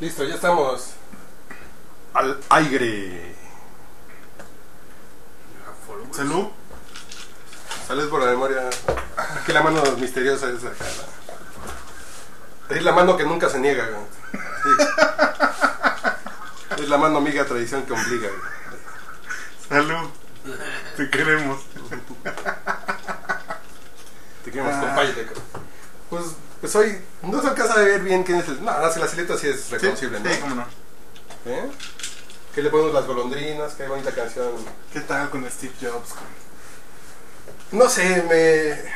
Listo, ya estamos al aire. Salud. Salud por la memoria. Aquí la mano misteriosa es acá. Es la mano que nunca se niega. Sí. Es la mano amiga tradición que obliga. Salud. Te queremos. Te queremos, Ah. compañero. Pues, pues hoy no se alcanza a ver bien quién es el. No, la silueta sí es reconocible, sí, ¿no? cómo no. ¿Eh? Que le ponemos las golondrinas, qué bonita canción. ¿Qué tal con Steve Jobs? No sé, me.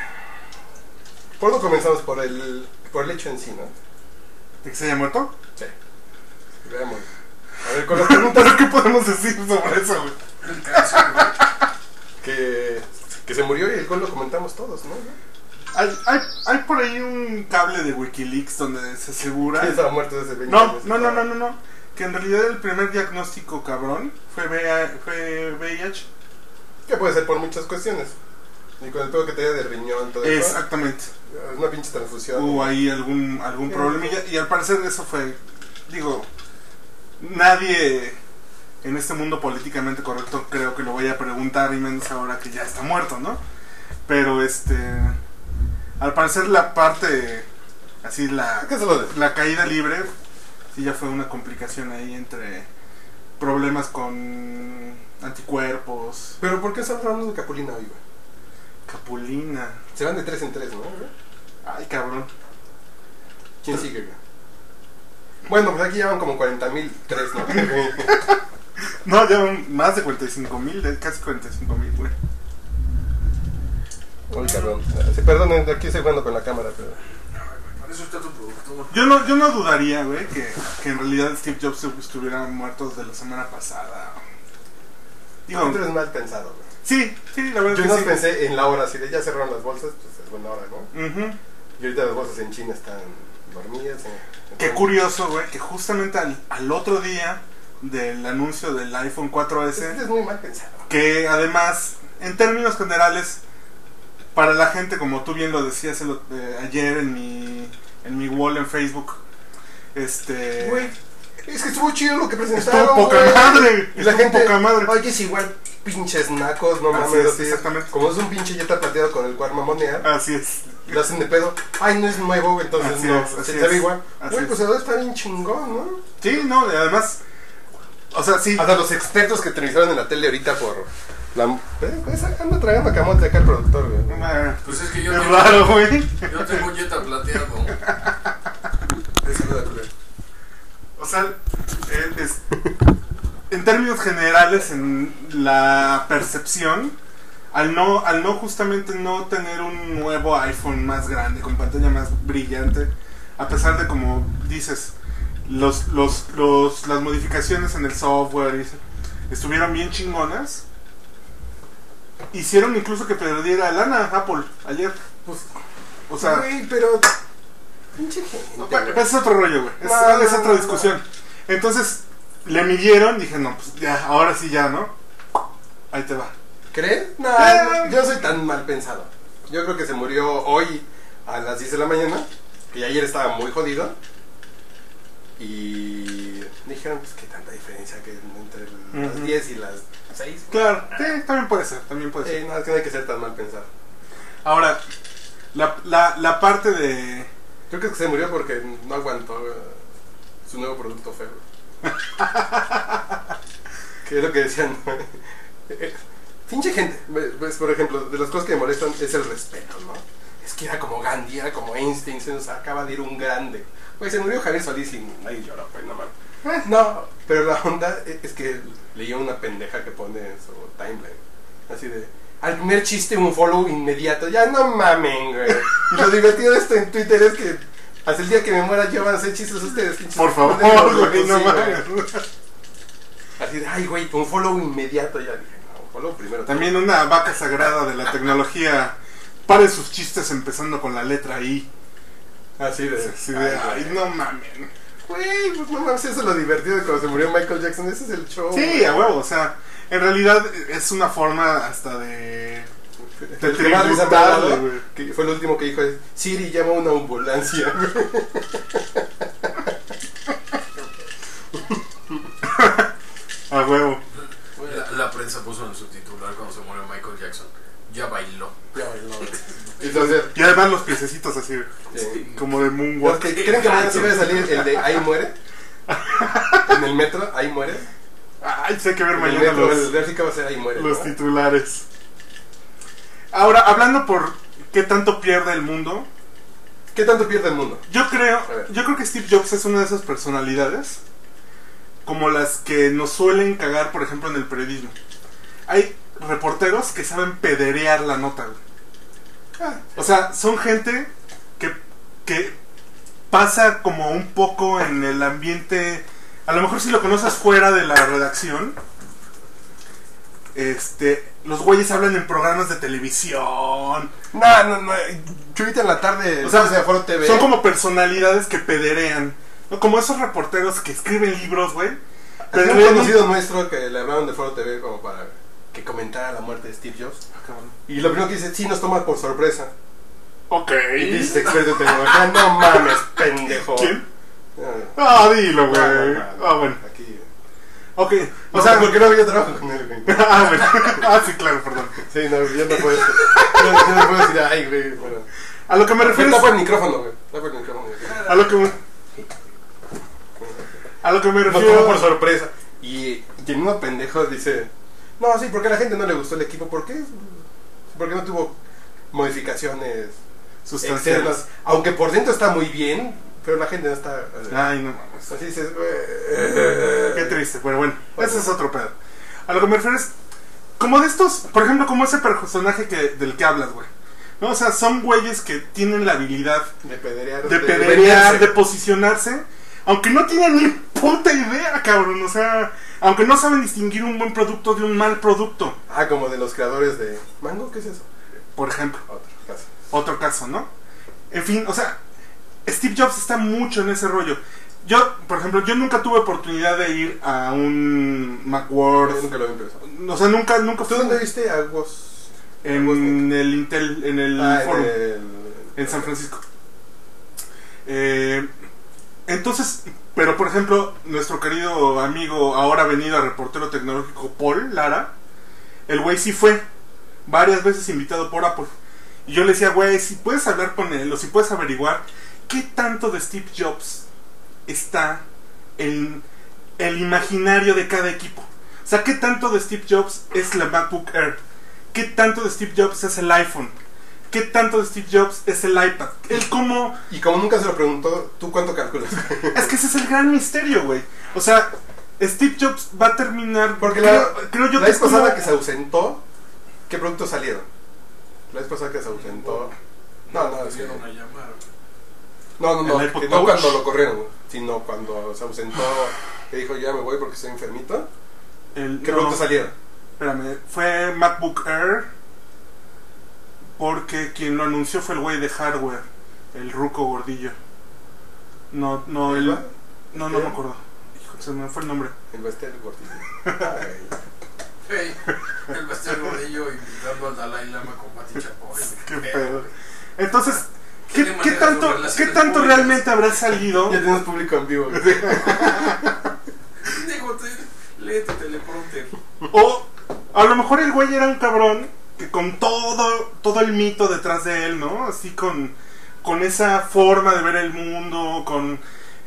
¿Por dónde comenzamos? Por el, por el hecho en sí, ¿no? ¿De que se haya muerto? Sí. Veamos. A ver, con las preguntas ¿Pero qué podemos decir sobre eso, güey? que, que se murió y el gol lo comentamos todos, ¿no? Hay, hay, hay por ahí un cable de Wikileaks donde se asegura. ¿Quién estaba muerto desde 20 No, años? no, no, no, no, no. Que en realidad el primer diagnóstico cabrón fue, VIH. Que puede ser por muchas cuestiones. Y con el pedo que te de riñón, todo eso. Exactamente. Una pinche transfusión. Hubo ahí algún, algún Sí. problemilla y al parecer eso fue, digo, nadie en este mundo políticamente correcto creo que lo vaya a preguntar y menos ahora que ya está muerto, ¿no? Pero este, al parecer la parte, así la, la caída libre, sí ya fue una complicación ahí entre problemas con anticuerpos, Pero ¿por qué estamos hablando de Capulina hoy, capulina. Se van de tres en tres, ¿no? Ay, cabrón. ¿Quién sigue, güey? Bueno, pues aquí llevan como 40.000 tres, ¿no? No, llevan más de 45 mil, casi 45 mil, güey. Cabrón. Sí, perdonen, aquí estoy jugando con la cámara, pero... Para eso está tu productor. Yo no, yo no dudaría, güey, que, que en realidad Steve Jobs estuviera muerto desde la semana pasada. Digo, tú eres mal pensado, güey. sí, sí, la verdad Yo es no que sí. pensé en la hora, si de ya cerraron las bolsas, pues es buena hora, ¿no? Ujú. Y ahorita las bolsas en China están dormidas. ¿eh? Qué curioso, güey, que justamente al, al otro día del anuncio del iPhone Es, 4S, es muy mal pensado. que además, en términos generales, para la gente, como tú bien lo decías el eh, ayer en mi, en mi wall en Facebook, este... Güey, es que estuvo chido lo que presentaron. Estuvo poca güey. madre, Y la estuvo gente, poca madre. Oye, es igual, pinches nacos, no Así mames. es, así exactamente. Como es un pinche yeta plateado con el cual mamonear, Así es. lo hacen de pedo. Ay, no es nuevo, entonces Así no. es, así se se igual. Así Güey, es. pues ahora está bien chingón, ¿no? Sí, no, además, o sea, sí, Hasta los expertos que entrevistaron en la tele ahorita por. La, eh, pues, anda tragando camote acá el productor, güey. Pues es que yo es tengo, raro, güey. yo tengo un Jetta plateado. Esa no la. O sea, eh, es- en términos generales, en la percepción, al no, al no justamente no tener un nuevo iPhone más grande, con pantalla más brillante, a pesar de como dices, los, los, los, las modificaciones en el software y estuvieron bien chingonas, hicieron incluso que perdiera lana Apple ayer. Pues, O sea, güey, pero. Pinche gente. No, pero es otro rollo, güey. Es, No, es no, otra no, discusión. Entonces, le midieron, dije, no, pues ya, ahora sí ya, ¿no? Ahí te va. ¿Crees? No, Eh. yo soy tan mal pensado. Yo creo que se murió hoy a las 10 de la mañana, que ayer estaba muy jodido. Y dijeron, pues, qué tanta diferencia que entre las Ujú. 10 y las 6. Claro, sí, también puede ser, también puede ser. Eh, no, es que no hay que ser tan mal pensado. Ahora, la, la, la parte de... Creo que se murió porque no aguantó eh, su nuevo producto feo. que es lo que decían. Eh, Pinche gente. Pues, por ejemplo, de las cosas que me molestan es el respeto, ¿no? Es que era como Gandhi, era como Einstein, se nos acaba de ir un grande. Pues se murió Javier Solís y nadie lloró, pues no mames. No, pero la onda es que leí una pendeja que pone en su timeline. Así de. Al primer chiste un follow inmediato. Ya no mamen, güey. Lo divertido de esto en Twitter es que hasta el día que me muera yo van a hacer chistes ustedes. pinches Por favor, güey, no mames. Así de, ay, güey, un follow inmediato. Ya dije, no, un follow primero. También una vaca sagrada de la tecnología. Pare sus chistes empezando con la letra I. Así de. Así de, ay, no mamen. Güey, pues no mames, eso es lo divertido de cuando se murió Michael Jackson. Ese es el show. Sí, a huevo, o sea, en realidad es una forma hasta de. Te tributarle, güey. Que fue el último que dijo: Siri llama una ambulancia, A huevo. La, la prensa puso en su titular cuando se murió Michael Jackson. Ya bailó. Entonces, Y además los piececitos así, sí. como de Los moonwalk. que creen que mañana sí va a salir el de Ahí muere. En el metro, Ahí muere. Ay, sé que ver En el mañana metro, los, el de África va a ser Ahí muere. los ¿no? titulares. Ahora, hablando por qué tanto pierde el mundo, ¿Qué tanto pierde el mundo? yo creo, yo creo que Steve Jobs es una de esas personalidades como las que nos suelen cagar, por ejemplo, en el periodismo. Hay reporteros que saben pederear la nota, güey. O sea, son gente que, que pasa como un poco en el ambiente. A lo mejor si lo conoces fuera de la redacción. Este. Los güeyes hablan en programas de televisión. No, no, no. Yo ahorita en la tarde, O sea, de Foro TV. Son como personalidades que pederean. ¿no? Como esos reporteros que escriben libros, güey. Pero un conocido nuestro que le hablaron de Foro TV como para que comentara la muerte de Steve Jobs. Y lo primero que dice, sí, nos toma por sorpresa. Ok. Y dice experto en tecnología, no mames, pendejo. ¿Quién? Ah, Ah, dilo, güey. no, Ah, bueno. Aquí. Ok. O sea, porque no había trabajo con él, güey. ah, bueno. Ah, sí, claro, perdón. Sí, no, ya no puedes. Ya, ya no puedes decir, ay, güey. Bueno. A lo que me refiero Tapa el micrófono, güey. Tapa el micrófono, güey. A lo que me, a lo que me Nos refiero. tomó por sorpresa. Y, y en uno pendejo dice, no, sí, porque a la gente no le gustó el equipo. ¿Por qué? Porque no tuvo modificaciones sustanciales. externas. Aunque por dentro está muy bien, pero la gente no está... eh, Ay, no mames. Así dices. Qué triste. Pero bueno, ese es otro pedo. A lo que me refiero es. Como de estos, por ejemplo, como ese personaje que, del que hablas, güey. ¿No? O sea, son güeyes que tienen la habilidad De pederear. de pederear, de posicionarse, aunque no tienen ni puta idea, cabrón. O sea, aunque no saben distinguir un buen producto de un mal producto, Ah, como de los creadores de Mango, ¿qué es eso? por ejemplo. Otro caso. Otro caso, ¿no? En fin, o sea, Steve Jobs está mucho en ese rollo. Yo, por ejemplo, yo nunca tuve oportunidad de ir a un Macworld. nunca lo empezado. O sea, nunca, nunca ¿Tú dónde viste a Woz? en el Intel, en el Ah, en Forum. el... en San Francisco. Eh, entonces, pero por ejemplo, nuestro querido amigo, ahora venido a reportero tecnológico Paul Lara, el güey sí fue varias veces invitado por Apple. Y yo le decía, güey, si puedes hablar con él o si puedes averiguar qué tanto de Steve Jobs está en el imaginario de cada equipo. O sea, qué tanto de Steve Jobs es la MacBook Air. ¿Qué tanto de Steve Jobs es el iPhone? ¿Qué tanto de Steve Jobs es el iPad? Él cómo... Y como nunca se lo preguntó, ¿tú cuánto calculas? Es que ese es el gran misterio, güey. O sea, Steve Jobs va a terminar... Porque creo, la, creo yo la que vez como- pasada que se ausentó, ¿qué productos salieron? La vez pasada que se ausentó... No, no, es que no. No, no, no, que no cuando lo corrieron, sino cuando se ausentó, que dijo ya me voy porque estoy enfermito. el- ¿Qué no, productos salieron? Espérame, fue MacBook Air porque quien lo anunció fue el güey de hardware, el ruco gordillo. No, no, el... No, no me acuerdo. Se me fue el nombre. El Bastel Gordillo. Hey, el pastel gordillo invitando al Dalai Lama con Pati Chapoy. Qué pedo. Entonces, ¿Qué ¿qué, tanto, ¿qué tanto públicas? realmente habrá salido? Ya tenemos público en vivo. Lee tu teleprompter. O a lo mejor el güey era un cabrón que con todo, todo el mito detrás de él, ¿no? Así con, con esa forma de ver el mundo, con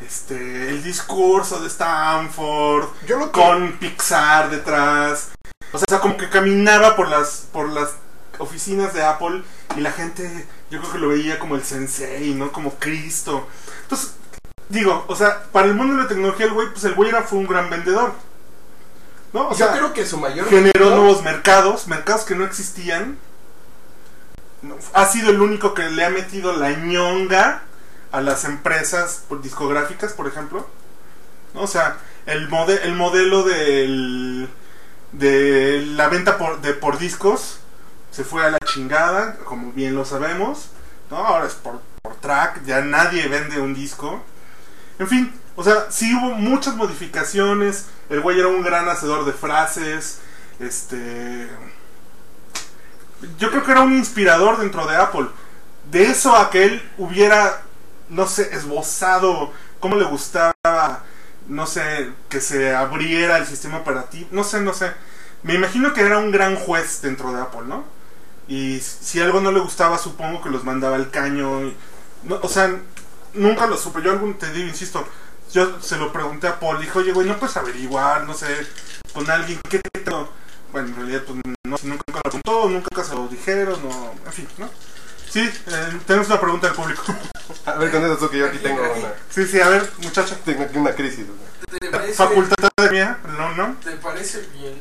este el discurso de Stanford, Yo lo que- con Pixar detrás. O sea, como que caminaba por las, por las oficinas de Apple y la gente, yo creo que lo veía como el sensei, ¿no? Como Cristo. Entonces, digo, o sea, para el mundo de la tecnología, el güey, pues el güey era, fue un gran vendedor. ¿No? O Yo sea, creo que su mayor generó nuevos mercados, mercados que no existían. No, Ha sido el único que le ha metido la ñonga a las empresas discográficas, por ejemplo. O sea, el, mode- el modelo del, de la venta por, de, por discos se fue a la chingada, como bien lo sabemos. ¿no? Ahora es por, por track, ya nadie vende un disco. En fin, o sea, sí hubo muchas modificaciones. El güey era un gran hacedor de frases. Este. Yo creo que era un inspirador dentro de Apple. De eso a que él hubiera, no sé, esbozado cómo le gustaba, no sé, que se abriera el sistema operativo. No sé, no sé. me imagino que era un gran juez dentro de Apple, ¿no? Y si algo no le gustaba, supongo que los mandaba al caño. y- no, o sea, nunca lo supe. Yo algún, te digo, insisto, yo se lo pregunté a Paul, dijo, oye, güey, no puedes averiguar, no sé, con alguien, ¿qué te... Bueno, en realidad, pues, no, nunca lo preguntó, nunca se lo dijeron, no, en fin, ¿no? Sí, eh, tenemos una pregunta del público. A ver, con eso tú que yo aquí tengo una, Sí, sí, a ver, muchacha. tengo aquí una crisis. ¿Te parece, Facultad de mía, no, no. ¿Te parece bien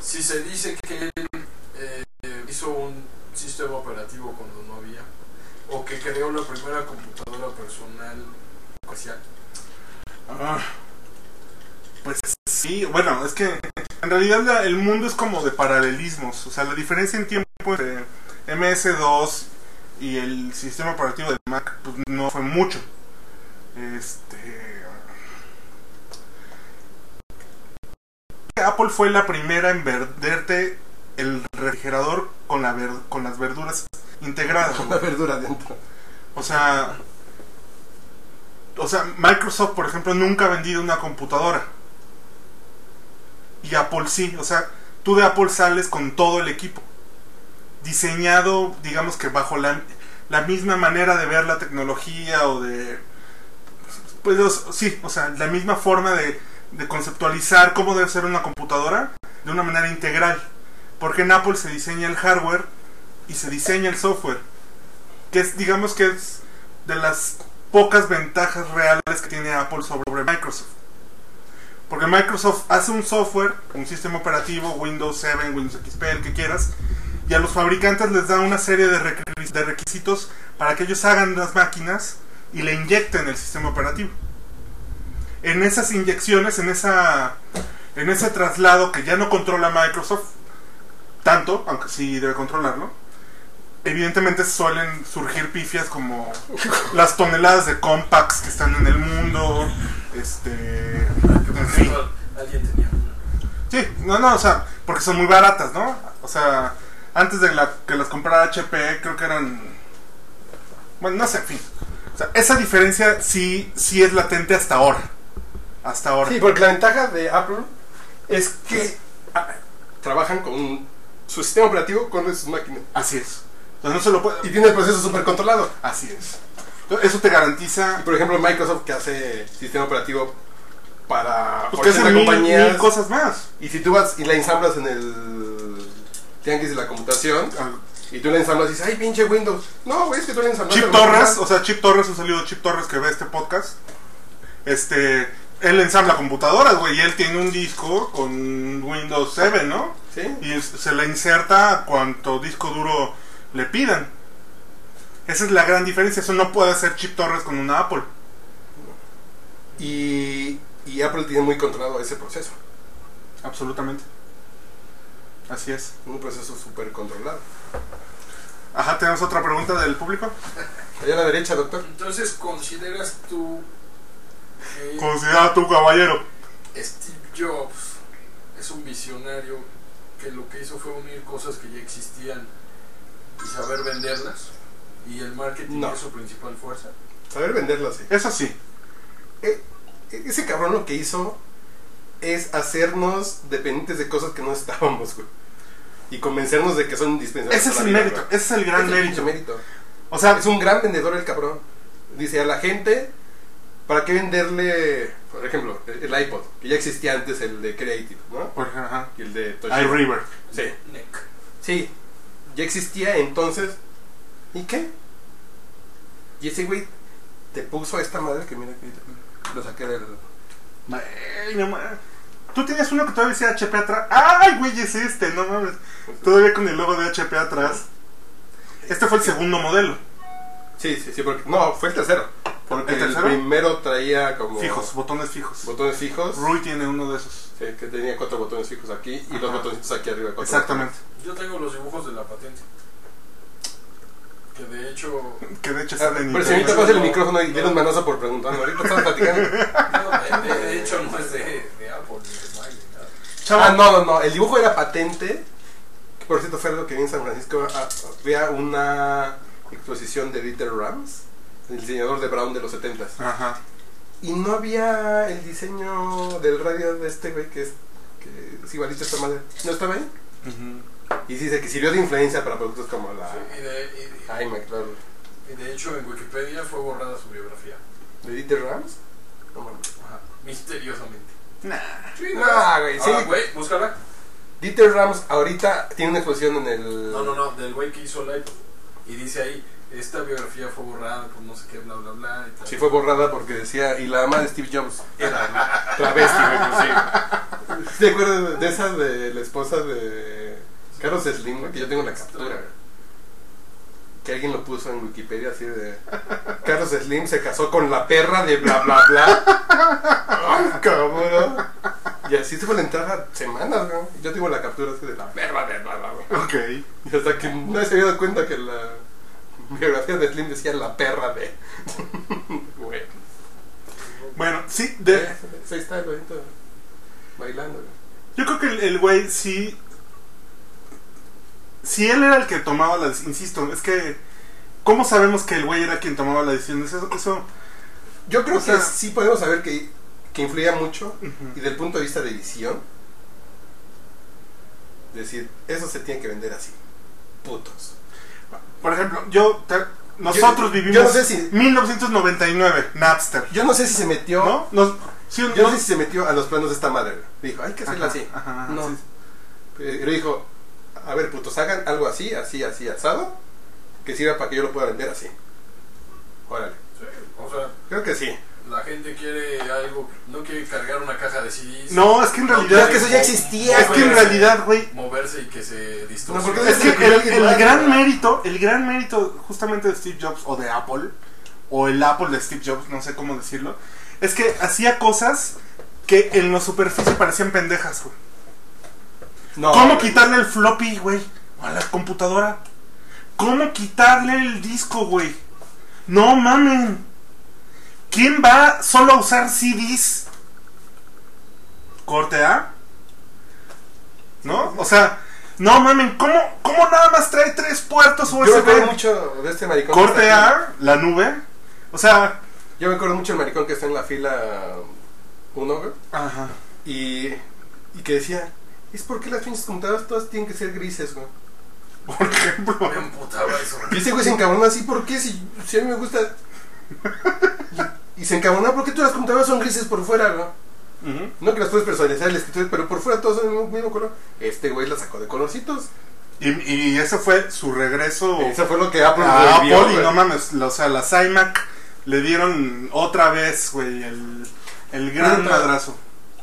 si se dice que él eh, hizo un sistema operativo cuando no había? ¿O que creó la primera computadora personal comercial? Ah, pues sí, bueno, es que en realidad la- el mundo es como de paralelismos. O sea, la diferencia en tiempo entre MS2 y el sistema operativo del Mac pues, no fue mucho. Este. Apple fue la primera en venderte el refrigerador con, la ver- con las verduras integradas. Una verdura dentro. O sea, o sea, Microsoft, por ejemplo, nunca ha vendido una computadora. Y Apple sí, o sea, tú de Apple sales con todo el equipo. Diseñado, digamos que bajo la, la misma manera de ver la tecnología o de... Pues sí, o sea, la misma forma de, de conceptualizar cómo debe ser una computadora de una manera integral. Porque en Apple se diseña el hardware y se diseña el software que es digamos que es de las pocas ventajas reales que tiene Apple sobre Microsoft. Porque Microsoft hace un software, un sistema operativo, Windows 7, Windows XP, el que quieras, y a los fabricantes les da una serie de, requis- de requisitos para que ellos hagan las máquinas y le inyecten el sistema operativo. En esas inyecciones, en esa en ese traslado que ya no controla Microsoft tanto, aunque sí debe controlarlo, evidentemente suelen surgir pifias como las toneladas de compacts que están en el mundo, este, en fin. alguien tenía. Sí, no, no, o sea, porque son muy baratas, ¿no? O sea, antes de la, que las comprara HP, creo que eran, bueno, no sé, en fin. O sea, esa diferencia sí, sí es latente hasta ahora, hasta ahora. Sí, porque la ventaja de Apple es que trabajan con su sistema operativo con sus máquinas. Así es. Sea, no se lo puede, Y tiene el proceso súper controlado. así es. Entonces, Eso te garantiza Y por ejemplo, Microsoft que hace sistema operativo para pues, que 80 hacen mil, mil cosas más. Y si tú vas y la ensamblas en el tianguis de la computación, y tú la ensamblas y dices, ay, pinche Windows. No, güey, es que tú la ensamblaste. Chip Torres, o sea, Chip Torres, un saludo Chip Torres que ve este podcast. Este, él ensambla computadoras, güey, y él tiene un disco con Windows 7, ¿no? ¿Sí? Y se le inserta cuanto disco duro le pidan. Esa es la gran diferencia, eso no puede hacer Chip Torres con una Apple. Y, y Apple tiene muy controlado ese proceso. Absolutamente. Así es. Un proceso súper controlado. Ajá, tenemos otra pregunta del público. Allá a la derecha, doctor. Entonces, ¿consideras tú que Considera tu caballero. Steve Jobs es un visionario que lo que hizo fue unir cosas que ya existían y saber venderlas? ¿Y el marketing No. es su principal fuerza? Saber venderlo así. Eso sí. E- ese cabrón lo que hizo es hacernos dependientes de cosas que no estábamos, güey. Y convencernos de que son indispensables. Ese es el vida, mérito, güey. ese es el gran Es mérito. O sea, Es un gran vendedor el cabrón. Dice a la gente, ¿para qué venderle, por ejemplo, el, el iPod? Que ya existía antes el de Creative, ¿no? por ejemplo, ajá. Y el de Toshiba. iRiver. Sí. Nick. Sí, ya existía entonces. ¿Y qué? Y ese güey te puso a esta madre que mira que lo saqué del. Ay, no Tú tienes uno que todavía decía HP atrás. ¡Ay, güey! Es este, no mames. Todavía con el logo de HP atrás. Este fue el segundo modelo. Sí, sí, sí, porque. No, fue el tercero. Porque ¿El el, tercero? primero traía como. Fijos, botones fijos. Botones fijos. Rui tiene uno de esos. Sí, que tenía cuatro botones fijos aquí y dos Ajá. botoncitos aquí arriba. cuatro Exactamente. Yo tengo los dibujos de la patente. Que de hecho. Que de hecho botones. sale en Ah, Pero si ahorita pasa el micrófono y dale un manozo por preguntarme. Ahorita estamos platicando. No, de, de hecho no es de, de Apple ni de Ah, no, no, no. El dibujo era patente. Que por cierto fue algo que vi en San Francisco. Ah, Había una exposición de Dieter Rams, el diseñador de Brown de los 70s. Ajá. Y no había el diseño del radio de este güey que es que es igualito a esta madre. ¿No estaba ahí? Ujú. Y dice que sirvió de influencia para productos como la Sí, y, de, y- claro. y de hecho en Wikipedia fue borrada su biografía. ¿De Dieter Rams? No mames. Ajá. Misteriosamente. Nah. Sí, No, güey, sí. Güey, búscala. Dieter Rams ahorita tiene una exposición en el... No, no, no, del güey que hizo iPod. Y dice ahí, esta biografía fue borrada por no sé qué, bla, bla, bla. Y tal. Sí fue borrada porque decía, y la ama de Steve Jobs era travesti, güey, pues sí. ¿Te acuerdas de- de esa de la esposa de Carlos Slim, güey? Que yo tengo la captura. Que alguien lo puso en Wikipedia así de... Carlos Slim se casó con la perra de bla, bla, bla. Ay, cabrón. Y así se fue la entrada semanas, güey. Yo tengo la captura así de la perra de bla, bla, bla. Ok. Y hasta que nadie se había dado cuenta que la biografía de Slim decía la perra de... Güey. Bueno, sí, de, Ahí está el güeyito bailando. güey. yo creo que el güey sí. Si él era el que tomaba la decisión, insisto, es que. ¿Cómo sabemos que el güey era quien tomaba la decisión? Eso. eso Yo creo O sea- que sí podemos saber que, que influía mucho y ujú. del punto de vista de edición, decir, eso se tiene que vender así. Putos. Por ejemplo, yo. te- nosotros Yo- vivimos. yo no sé si- 1999, Napster. Yo no sé si se metió, ¿No? Nos, sí, yo no no- sé si se metió a los planos de esta madre. Dijo, hay que hacerlo Ajá, así. ajá, ajá, no. sí. Pero dijo, a ver, putos, hagan algo así, así, así, asado, que sirva para que yo lo pueda vender así. Órale. Sí, o sea, Creo que sí. la gente quiere algo, no quiere cargar una caja de CDs. No, es que en No realidad. Pero que eso ya existía, Es que en realidad, güey. Moverse y que se No, distorsione. porque Es que el, gran mérito, el gran mérito justamente de Steve Jobs o de Apple, o el Apple de Steve Jobs, no sé cómo decirlo, es que hacía cosas que en la superficie parecían pendejas, güey. No, ¿Cómo güey. quitarle el floppy, güey? A la computadora. ¿Cómo quitarle el disco, güey? No mamen. ¿Quién va solo a usar CDs? ¿Corte A? ¿No? O sea, no mamen, ¿cómo, cómo nada más trae tres puertos Yo me acuerdo USB? mucho de este maricón. Corte. A, la nube. O sea, Yo me acuerdo mucho del maricón que está en la fila 1, güey. ajá. Y, y que decía, es porque las pinches computadoras todas tienen que ser grises, güey. Por ejemplo. Me emputaba eso. Y ese güey se encabronó así, ¿por qué? Si, si a mí me gusta... Y, y se encabronó, ¿por qué todas las computadoras son grises por fuera, güey? No que las puedes personalizar el escritorio, pero por fuera todos son el mismo color. Este güey la sacó de colorcitos. Y, y ese fue su regreso. Eso fue lo que Apple a Apple y no mames, o sea, las iMac le dieron otra vez, güey, el, el gran madrazo.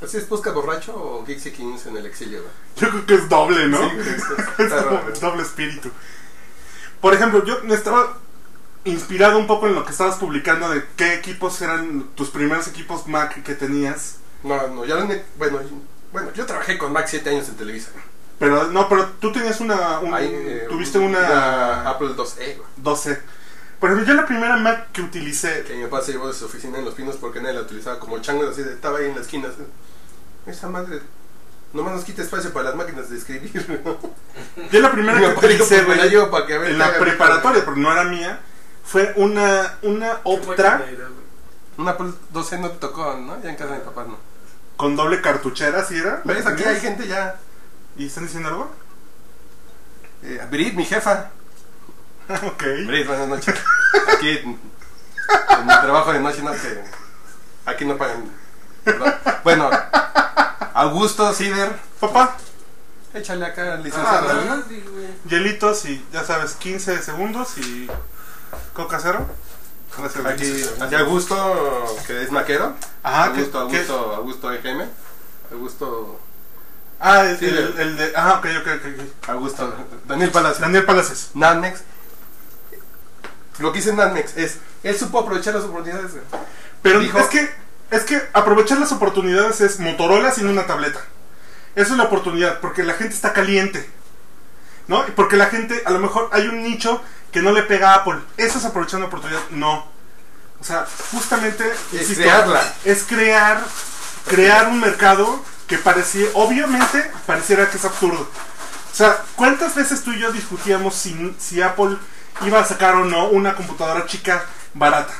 ¿Así es Posca borracho o Geeksy Kings en el exilio? Yo creo que es doble, ¿no? Sí, es raro. doble espíritu. Por ejemplo, yo me estaba inspirado un poco en lo que estabas publicando de qué equipos eran tus primeros equipos Mac que tenías. No, no, ya bueno, yo- bueno, yo trabajé con Mac 7 años en Televisa. Pero no, pero tú tenías una, un- Ahí, eh, tuviste una, Apple 2E, güey. 12. Por ejemplo, yo la primera Mac que utilicé Que mi papá se llevó de su oficina en Los Pinos porque nadie la utilizaba como chango, así de, estaba ahí en la esquina. así, Esa madre, nomás nos quita espacio para las máquinas de escribir. ¿no? Yo la primera que utilicé, güey, llevo para que a ver en la preparatoria, porque no era mía, fue una, una Optra Un Apple 2E no te tocó, ¿no? Ya en casa de mi papá no. con doble cartuchera, ¿sí era? ¿Ves? Aquí hay gente ya. ¿Y están diciendo algo? Eh, Brit, mi jefa. ok. Brit, buenas noches. Aquí, en en mi trabajo de noche, no que. Aquí no pagan. Bueno, Augusto, Cider. Papá, Échale acá, Ah. Sí, güey. hielitos y ya sabes, 15 segundos y coca cero. Gracias. Aquí, aquí Augusto, que es maquero. Ajá, ¿qué- Augusto, qué? Augusto, Augusto EGM. Augusto, Ah, el, Sí, el, el- el de. Ah, ok, ok, ok. Augusto, Daniel Palacio. Daniel Palacios. Nanmex. Lo que dice Nanmex es, él supo aprovechar las oportunidades. Pero Dijo- es que es que aprovechar las oportunidades es Motorola sin una tableta. Esa es la oportunidad, porque la gente está caliente. ¿No? Porque la gente, a lo mejor hay un nicho que no le pega a Apple. ¿Eso es aprovechar una oportunidad? No. O sea, justamente Es insisto, crearla. Es crear, crear un mercado que parecía, obviamente, pareciera que es absurdo. O sea, ¿cuántas veces tú y yo discutíamos si, si Apple iba a sacar o no una computadora chica barata?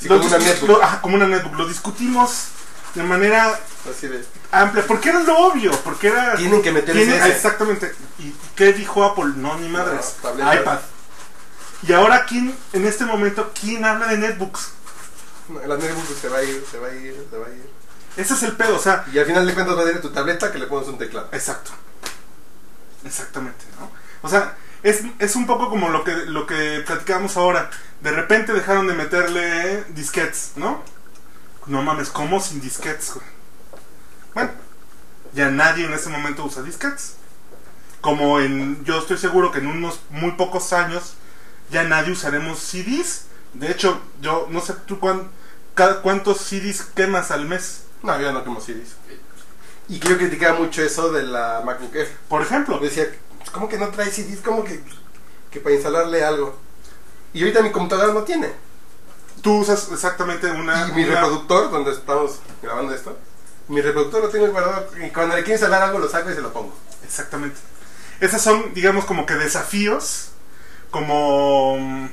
Sí, Lo como una netbook. lo- ajá, como una netbook. Lo discutimos de manera Así de. amplia, porque era lo obvio, porque era... Tienen que tiene- ese. exactamente. ¿Y qué dijo Apple? No, ni madres. No, iPad. Y ahora, ¿quién, en este momento, quién habla de netbooks? La netbook se va a ir, se va a ir, se va a ir. Ese es el pedo, o sea, Y al final de cuentas va a ir a tu tableta que le pones un teclado. Exacto. Exactamente, ¿no? O sea, es, es un poco como lo que, lo que platicábamos ahora. De repente dejaron de meterle disquetes, ¿no? No mames, ¿cómo sin disquetes? güey? Bueno, ya nadie en ese momento usa disquetes. Como en, yo estoy seguro que en unos muy pocos años ya nadie usaremos CDs. De hecho, yo no sé tú cuán- cada- cuántos CDs quemas al mes. No, yo no como CDs. Y yo criticaba mucho eso de la MacBook Air. Por ejemplo, Decía, ¿cómo que no trae CDs? ¿Cómo que, que para instalarle algo? Y ahorita mi computadora no tiene. tú usas exactamente una... Y mi una- reproductor, donde estamos grabando esto, mi reproductor lo tengo guardado. Y cuando le quiero instalar algo, lo saco y se lo pongo. Exactamente. Esas son, digamos, como que desafíos, como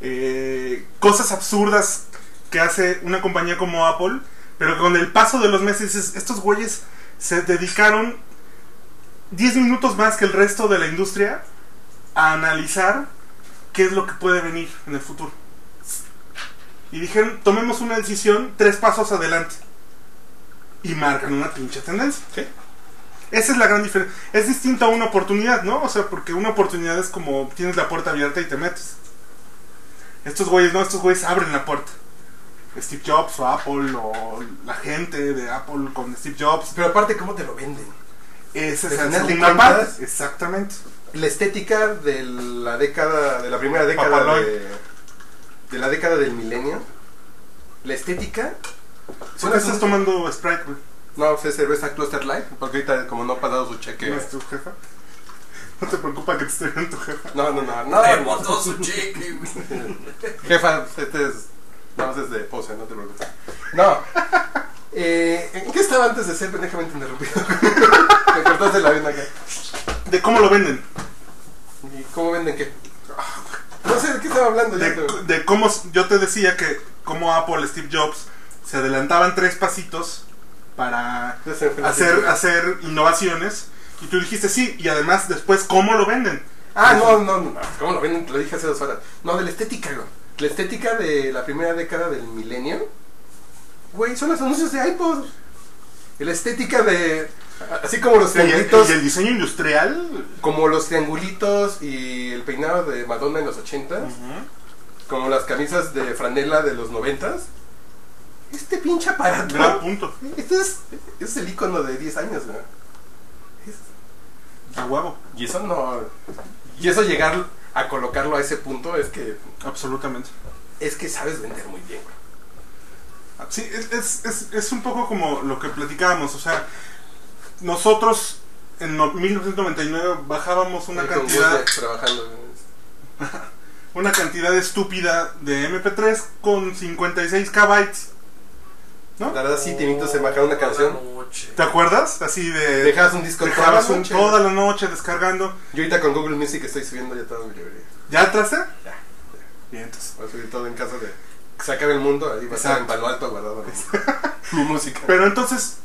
eh, cosas absurdas que hace una compañía como Apple, pero con el paso de los meses estos güeyes se dedicaron 10 minutos más que el resto de la industria a analizar qué es lo que puede venir en el futuro. Y dijeron, tomemos una decisión tres pasos adelante. Y marcan una pinche tendencia. ¿Sí? Esa es la gran diferencia. Es distinto a una oportunidad, ¿no? O sea, porque una oportunidad es como tienes la puerta abierta y te metes. Estos güeyes, no, estos güeyes abren la puerta. Steve Jobs o Apple o la gente de Apple con Steve Jobs. Pero aparte, ¿cómo te lo venden? Es. Exactamente. La estética de la década, de la primera década de, de la década del milenio. La estética. ¿Por qué estás tomando Sprite, güey? No, es cerveza Cluster Light, porque ahorita como no ha pagado su cheque. ¿No es tu jefa? ¿No te preocupa que te esté viendo tu jefa? No, no, no, no. Le botó su cheque, güey. Jefa, este es. No, este es de pose, no te preocupes. No. Eh, ¿En qué estaba antes de ser pendejamente interrumpido? Me cortaste la vena acá. ¿De cómo lo venden? ¿Y cómo venden qué? No sé de qué estaba hablando. De, de cómo yo te decía que cómo Apple, Steve Jobs, se adelantaban tres pasitos para hacer, hacer innovaciones. Y tú dijiste sí, y además después, ¿cómo lo venden? Ah, no, no, no. ¿Cómo lo venden? Te lo dije hace dos horas. No, de la estética, güey. La estética de la primera década del milenio. Güey, son los anuncios de iPod. Y la estética de. Así como los Y el, triangulitos. y el diseño industrial. Como los triangulitos y el peinado de Madonna en los 80 Como las camisas de franela de los 90 Este pinche aparato. Gran punto. Este es, este es el icono de 10 años, güey. Es- A huevo. Y eso no. Y eso llegar a colocarlo a ese punto es que. Absolutamente. Es que sabes vender muy bien, güey. Sí, es, es, es, es un poco como lo que platicábamos. O sea, nosotros en no- 1999 bajábamos una cantidad. Trabajando. una cantidad estúpida de MP3 con 56 KB. ¿No? La verdad, sí, te invito a bajar una canción. ¿Te acuerdas? Así de. Dejabas un disco toda la dejabas noche. toda la noche descargando. Yo ahorita con Google Music estoy subiendo ya toda mi librería. ¿Ya entraste? Ya. Bien, entonces. Voy a subir todo en casa de. Que se acabe el mundo, ahí va a estar en. Palo Alto guardado. mi música. Pero entonces,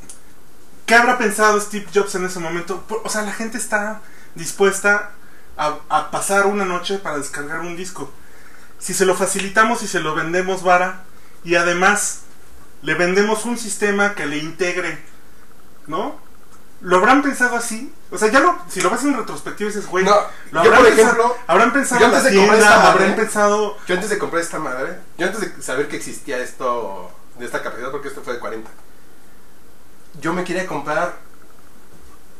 ¿qué habrá pensado Steve Jobs en ese momento? O sea, la gente está dispuesta a, a pasar una noche para descargar un disco. Si se lo facilitamos y se lo vendemos vara, y además le vendemos un sistema que le integre, ¿no? ¿Lo habrán pensado así? O sea, ya lo, si lo ves en retrospectiva dices, güey, No, ¿lo yo habrán por pensado- ejemplo, habrán pensado yo antes de comprar esta habrán madre- pensado... Yo antes de comprar esta madre, yo antes de saber que existía esto, de esta capacidad, porque esto fue de 40, yo me quería comprar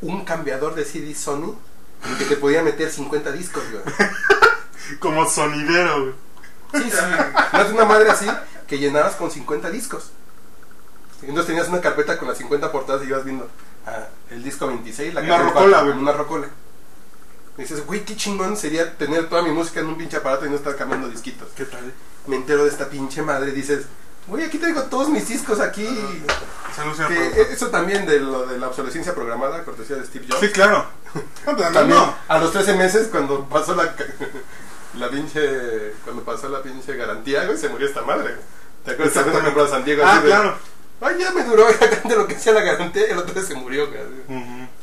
un cambiador de CD Sony que te podía meter 50 discos, güey. Como sonidero, güey. Sí, sí. No es una madre así que llenabas con 50 discos. Entonces tenías una carpeta con las 50 portadas y ibas viendo ah, el disco 26, la Una rocola, güey. Una rocola. Y dices, güey, qué chingón sería tener toda mi música en un pinche aparato y no estar cambiando disquitos. ¿Qué tal? Me entero de esta pinche madre y dices, güey, aquí traigo todos mis discos aquí. Salud, señor Que eso también de lo de la obsolescencia programada, cortesía de Steve Jobs. Sí, claro. No, pues, También no. a los 13 meses cuando pasó la la pinche cuando pasó la pinche garantía, güey, se murió esta madre. ¿Te acuerdas comprar a San Diego Ah, así de, claro. Ay, ya me duró de lo que hacía la garantía, el otro día se murió.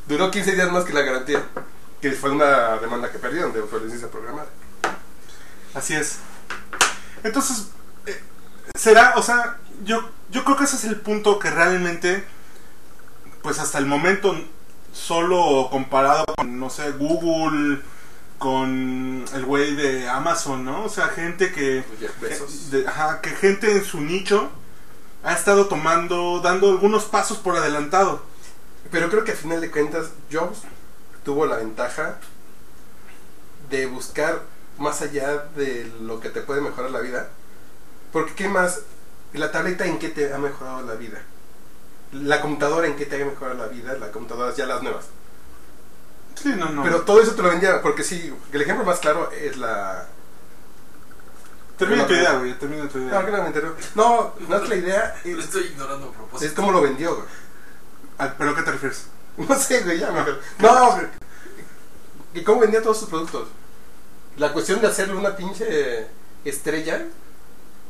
Duró 15 días más que la garantía. Que fue una demanda que perdieron de obsolescencia programada. Así es. Entonces, eh, será, o sea, yo, yo creo que ese es el punto que realmente, pues hasta el momento, solo comparado con, no sé, Google, con el güey de Amazon, ¿no? O sea, gente que, Jeff Bezos. de- ajá, que gente en su nicho ha estado tomando, dando algunos pasos por adelantado. Pero creo que a final de cuentas, Jobs tuvo la ventaja de buscar más allá de lo que te puede mejorar la vida. Porque, ¿qué más? La tableta en qué te ha mejorado la vida. La computadora en qué te ha mejorado la vida. Las computadoras ya las nuevas. Sí, no, no. Pero todo eso te lo vendía. Porque sí, el ejemplo más claro es la. Termina tu idea, güey, termina tu idea. No, que no me enteró. No, no es la idea. Lo Es, estoy ignorando a propósito. es como lo vendió, güey. Ah, ¿Pero a qué te refieres? No sé, güey, ya mejor. No, güey. ¿Y cómo vendía todos sus productos? La cuestión de hacerle una pinche estrella,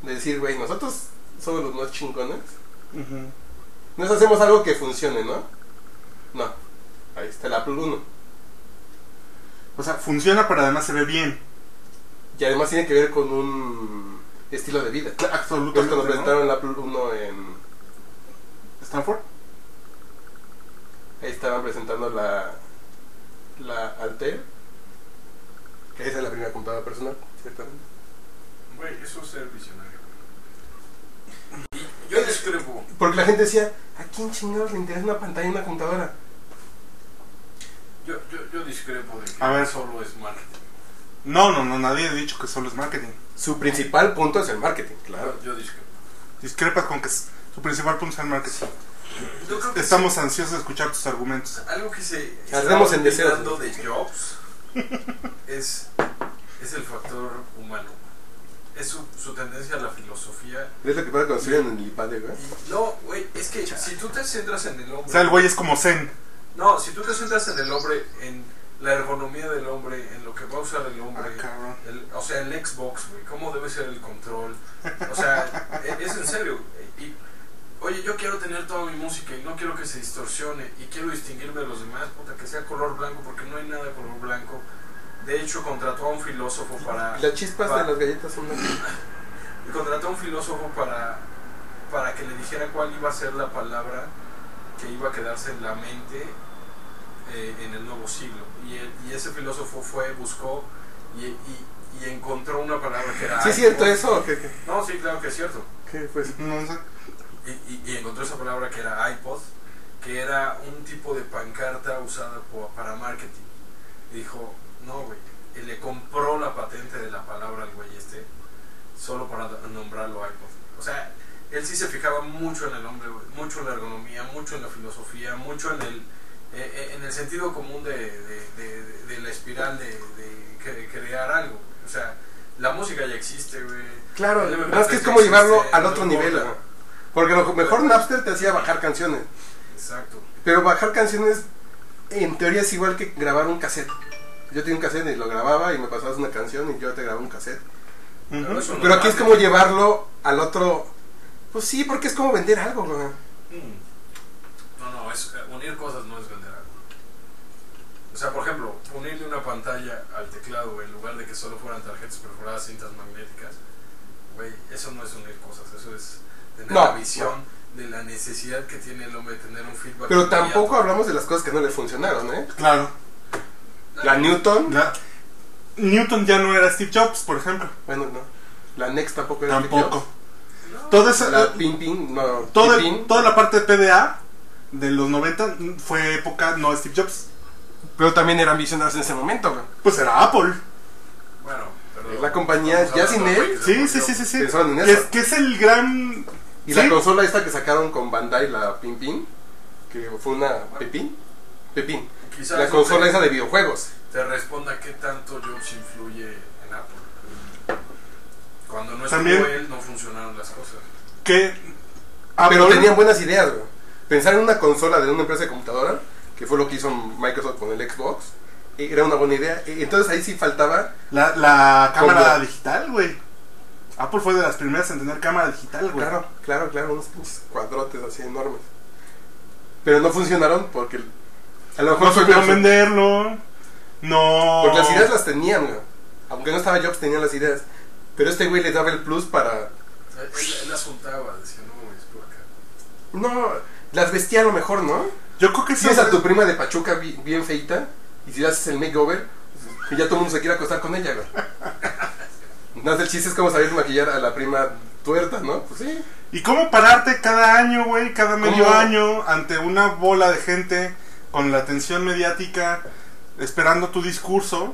de decir, güey, nosotros somos los más chingones. Ujú. Nos hacemos algo que funcione, ¿no? No. Ahí está el Apple 1. O sea, funciona, pero además se ve bien. Y además tiene que ver con un estilo de vida. Pues Absolutamente. cuando ¿no? presentaron el Apple 1 en... Stanford. Ahí estaban presentando la, la Altair. Que esa es la primera computadora personal, ciertamente. Güey, eso es ser visionario. Y yo discrepo. Porque la gente decía, ¿a quién chingados le interesa una pantalla y una computadora? Yo, yo, yo discrepo de que A ver. solo es marketing. No, no, no, nadie ha dicho que solo es marketing. Su principal punto es el marketing, claro. Yo, discrepo. Discrepas con que su principal punto es el marketing. Yo creo que Estamos ansiosos de escuchar tus argumentos. algo que se está en deseos. de Jobs es, es el factor humano. Es su, su tendencia a la filosofía. Es lo que pasa cuando estudian en el IPADE, güey. No, güey, es que si tú te centras en el hombre. O sea, el güey es como Zen. No, si tú te centras en el hombre, en la ergonomía del hombre, en lo que va a usar el hombre. Ah, el- o sea, el Xbox, güey, cómo debe ser el control. O sea, e- es en serio. Y, oye, yo quiero tener toda mi música y no quiero que se distorsione y quiero distinguirme de los demás, puta, que sea color blanco, porque no hay nada de color blanco. De hecho, contrató a un filósofo para. Las chispas Pa- de las galletas son las... Y contrató a un filósofo para, para que le dijera cuál iba a ser la palabra que iba a quedarse en la mente eh, en el nuevo siglo. Y, y ese filósofo fue, buscó y, y- y encontró una palabra que era... ¿Sí es cierto eso o qué? ¿Qué, No, sí, claro que es cierto. qué pues? No sé. Y, encontró esa palabra que era iPod, que era un tipo de pancarta usada para marketing. Dijo, no, güey, y le compró la patente de la palabra al güey este, solo para nombrarlo iPod. O sea, él sí se fijaba mucho en el hombre, güey, mucho en la ergonomía, mucho en la filosofía, mucho en el, eh, eh, en el sentido común de, de- de- la espiral de, de cre- crear algo. O sea, la música ya existe, güey. Claro, El no es que es MP3 como llevarlo al no otro nivel, güey. Porque lo mejor Napster te hacía bajar canciones. Exacto. Pero bajar canciones, en teoría, es igual que grabar un cassette. Yo tenía un cassette y lo grababa y me pasabas una canción y yo te grababa un cassette. Pero eso no Pero es aquí es como llevarlo al otro. Pues sí, porque es como vender algo, güey. Mm. No, no, es, eh, unir cosas no. O sea, por ejemplo, unirle una pantalla al teclado en lugar de que solo fueran tarjetas perforadas, cintas magnéticas, güey, eso no es unir cosas, eso es tener No, la visión de la necesidad que tiene el hombre de tener un feedback. Pero tampoco hablamos de las cosas que no le funcionaron, ¿eh? Claro. La Newton, La- Newton ya no era Steve Jobs, por ejemplo. bueno, no. La Next tampoco era Steve Tampoco. Jobs. No, Todo eso, La Pin Pin, no. toda, Pin, toda la parte de PDA de los 90 fue época no Steve Jobs. Pero también eran visionarios en ese momento, güey. Pues era Apple. Bueno, pero. La compañía, ya sin él, Sí, sí, sí, sí, sí. Pensaron en Que eso. es, que es el gran... Y Sí. la consola esta que sacaron con Bandai, la Pin Pin, que fue una Pepín. Pepín. Quizás La consola esa de videojuegos. Te responda qué tanto Jobs influye en Apple. Cuando no estuvo él, no funcionaron las cosas. Que Pero tenían buenas ideas, güey. Pensar en una consola de una empresa de computadora, que fue lo que hizo Microsoft con el Xbox, era una buena idea. Y Entonces ahí sí faltaba. La, la cámara Como- digital, güey. Apple fue de las primeras en tener cámara digital, güey. Claro, claro, claro, unos pinches cuadrotes así enormes. Pero no funcionaron porque a lo mejor No fue supieron venderlo. No. porque las ideas las tenían, güey. Aunque no estaba Jobs, tenían las ideas. Pero este güey le daba el plus para... Él, las juntaba, decía, no, güey, es por acá. No, las vestía a lo mejor, ¿no? Yo creo que Si sí. ves a tu prima de Pachuca bi- bien feita y si le haces el makeover, pues, ya todo el mundo se quiere acostar con ella, güey. Nada, el chiste es como saber maquillar a la prima tuerta, ¿no? Pues sí. ¿Y cómo pararte cada año, güey? Cada medio ¿Cómo? año ante una bola de gente con la atención mediática esperando tu discurso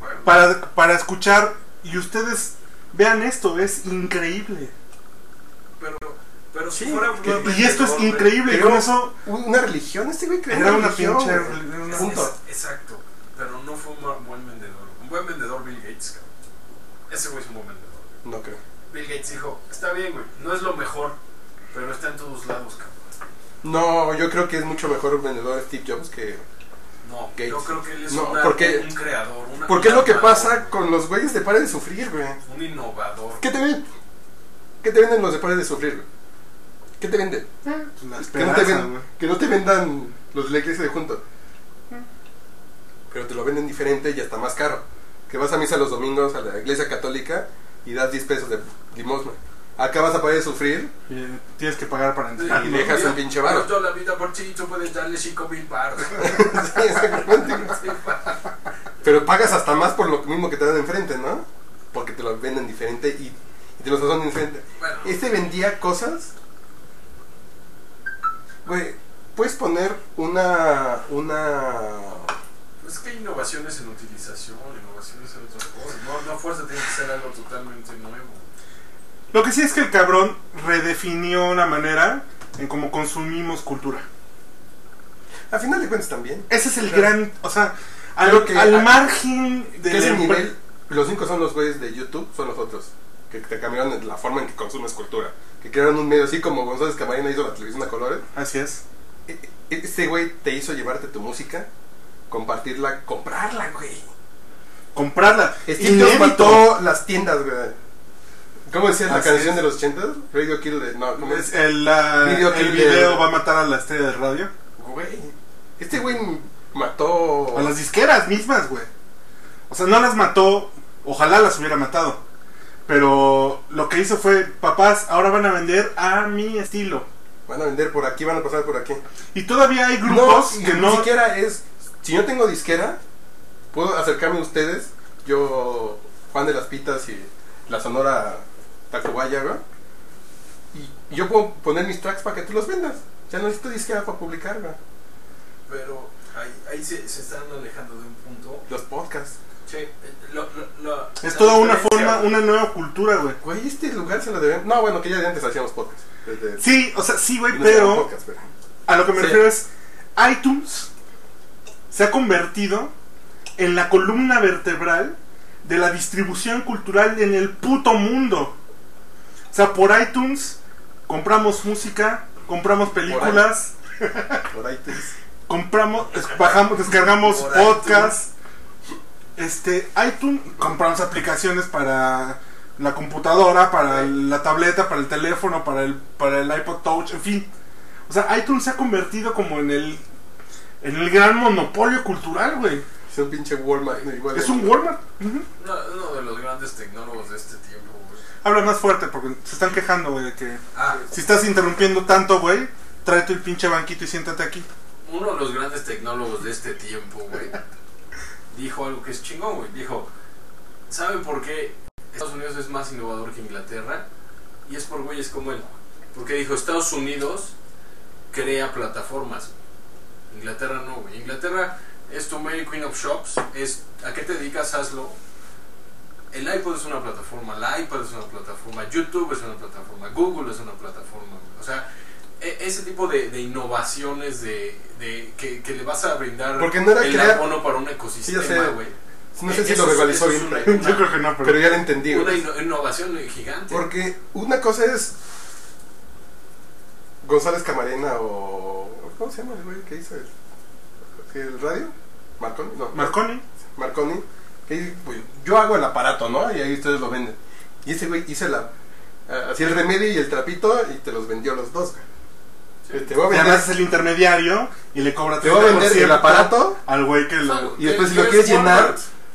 Bueno, para, para escuchar y ustedes vean esto, es increíble. pero, pero si Sí, fuera un Y esto es increíble, con eso Una religión, este güey creó era una religión, pinche... güey. era una- Punto. Es- exacto, pero no fue un bu- buen vendedor. Un buen vendedor Bill Gates, cabrón. Ese güey es un buen vendedor. No creo. Bill Gates dijo, está bien, güey, no es lo mejor, pero está en todos lados, cabrón. No, yo creo que es mucho mejor vendedor Steve Jobs que... No, Gates. yo creo que él es No, una- porque- un creador. Una, Porque es un lo que pasa con los güeyes de Pare de Sufrir, güey. Un innovador. ¿Qué te venden? ¿Qué te venden los de Pare de Sufrir, güey? ¿Qué te venden? Pues la Que no, te ven- que no te vendan los de la iglesia de junto. Pero te lo venden diferente y hasta más caro. Que vas a misa los domingos a la iglesia católica y das 10 pesos de limosna. Acá vas a de sufrir Y tienes que pagar para entrar. Y ¿no? dejas un pinche toda la vida por ti, tú puedes darle 5 mil baros. Sí, exactamente. Pero pagas hasta más por lo mismo que te dan enfrente, ¿no? Porque te lo venden diferente y, y te lo sazonan diferente. Bueno, Este vendía cosas. Güey, puedes poner una. Una. es que hay innovaciones en utilización, innovaciones en otras cosas. No, no fuerza tiene que ser algo totalmente nuevo. Lo que sí es que el cabrón redefinió la manera en cómo consumimos cultura. A final de cuentas también. Ese es el Claro. gran, o sea, al, que al a- margen del ese empre- nivel. Los cinco son los güeyes de YouTube, son los otros. Que te cambiaron la forma en que consumes cultura. Que crearon un medio así como González Camarena hizo la televisión a colores. Así es. E- e- Este güey te hizo llevarte tu música, compartirla, comprarla, güey. Comprarla. Steve mató las tiendas, güey. ¿Cómo decía la Así canción es. de los 80? Radio Kill de. No, ¿cómo Es el, la- Video el clip video de- va a matar a la estrella de radio. Güey. Este güey mató. A las disqueras mismas, güey. O sea, no las mató. Ojalá las hubiera matado. Pero lo que hizo fue, papás, ahora van a vender a mi estilo. Van a vender por aquí, van a pasar por aquí. Y todavía hay grupos que ni no... siquiera es. Si yo tengo disquera, puedo acercarme a ustedes. Yo, Juan de las Pitas y la Sonora Tacubaya, güey. Y yo puedo poner mis tracks para que tú los vendas. Ya no necesito disquera para publicar, güey. Pero ahí, ahí se, se están alejando de un punto. Los podcasts. Sí, eh, lo- lo- Es toda una forma, una nueva cultura, güey. Güey, este lugar se lo deben. No, bueno, que ya de antes hacíamos podcasts. Desde- Sí, o sea, sí, güey, no pero a lo que me Sí. refiero es, iTunes se ha convertido en la columna vertebral de la distribución cultural en el puto mundo. O sea, por iTunes compramos música, compramos películas, Por te- compramos, bajamos, descargamos podcasts. Este, iTunes, compramos aplicaciones para la computadora, para la tableta, para el teléfono, para el, para el iPod Touch, en fin. O sea, iTunes se ha convertido como en el, en el gran monopolio cultural, güey. Es un pinche Walmart. Igual Es un Walmart. Ujú. Uno, uno de los grandes tecnólogos de este tiempo, güey. Habla más fuerte porque se están quejando, güey, de que Ah, si estás interrumpiendo tanto, güey, tráete el pinche banquito y siéntate aquí. uno de los grandes tecnólogos de este tiempo, güey, dijo algo que es chingón, güey. Dijo, ¿saben por qué Estados Unidos es más innovador que Inglaterra? Y es por güeyes como él. Porque dijo, Estados Unidos crea plataformas. Inglaterra no, güey. Inglaterra es tu Mary Queen of Shops, es ¿a qué te dedicas? Hazlo. El iPod es una plataforma, la iPad es una plataforma, YouTube es una plataforma, Google es una plataforma. O sea, ese tipo de, de innovaciones de, de que, que le vas a brindar Porque no era el crear- abono para un Sí, ecosistema, sé. güey. No sé si Eso lo verbalizó bien, una- una- Yo creo que no, pero... pero ya lo entendí. Una inno- innovación gigante. Porque una cosa es González Camarena o. ¿Cómo se llama el güey que hizo el, el radio? ¿Marconi? No. Marconi. Marconi. Que dice, pues, yo hago el aparato, ¿no? Y ahí ustedes lo venden. Y ese güey hizo la. ah, Hacía el remedio y el trapito y te los vendió los dos, güey. Te voy a Y vender. además es el intermediario y le cobra Te voy a vender el 30% aparato al güey que lo... Y después, si ¿Qué- lo quieres es llenar,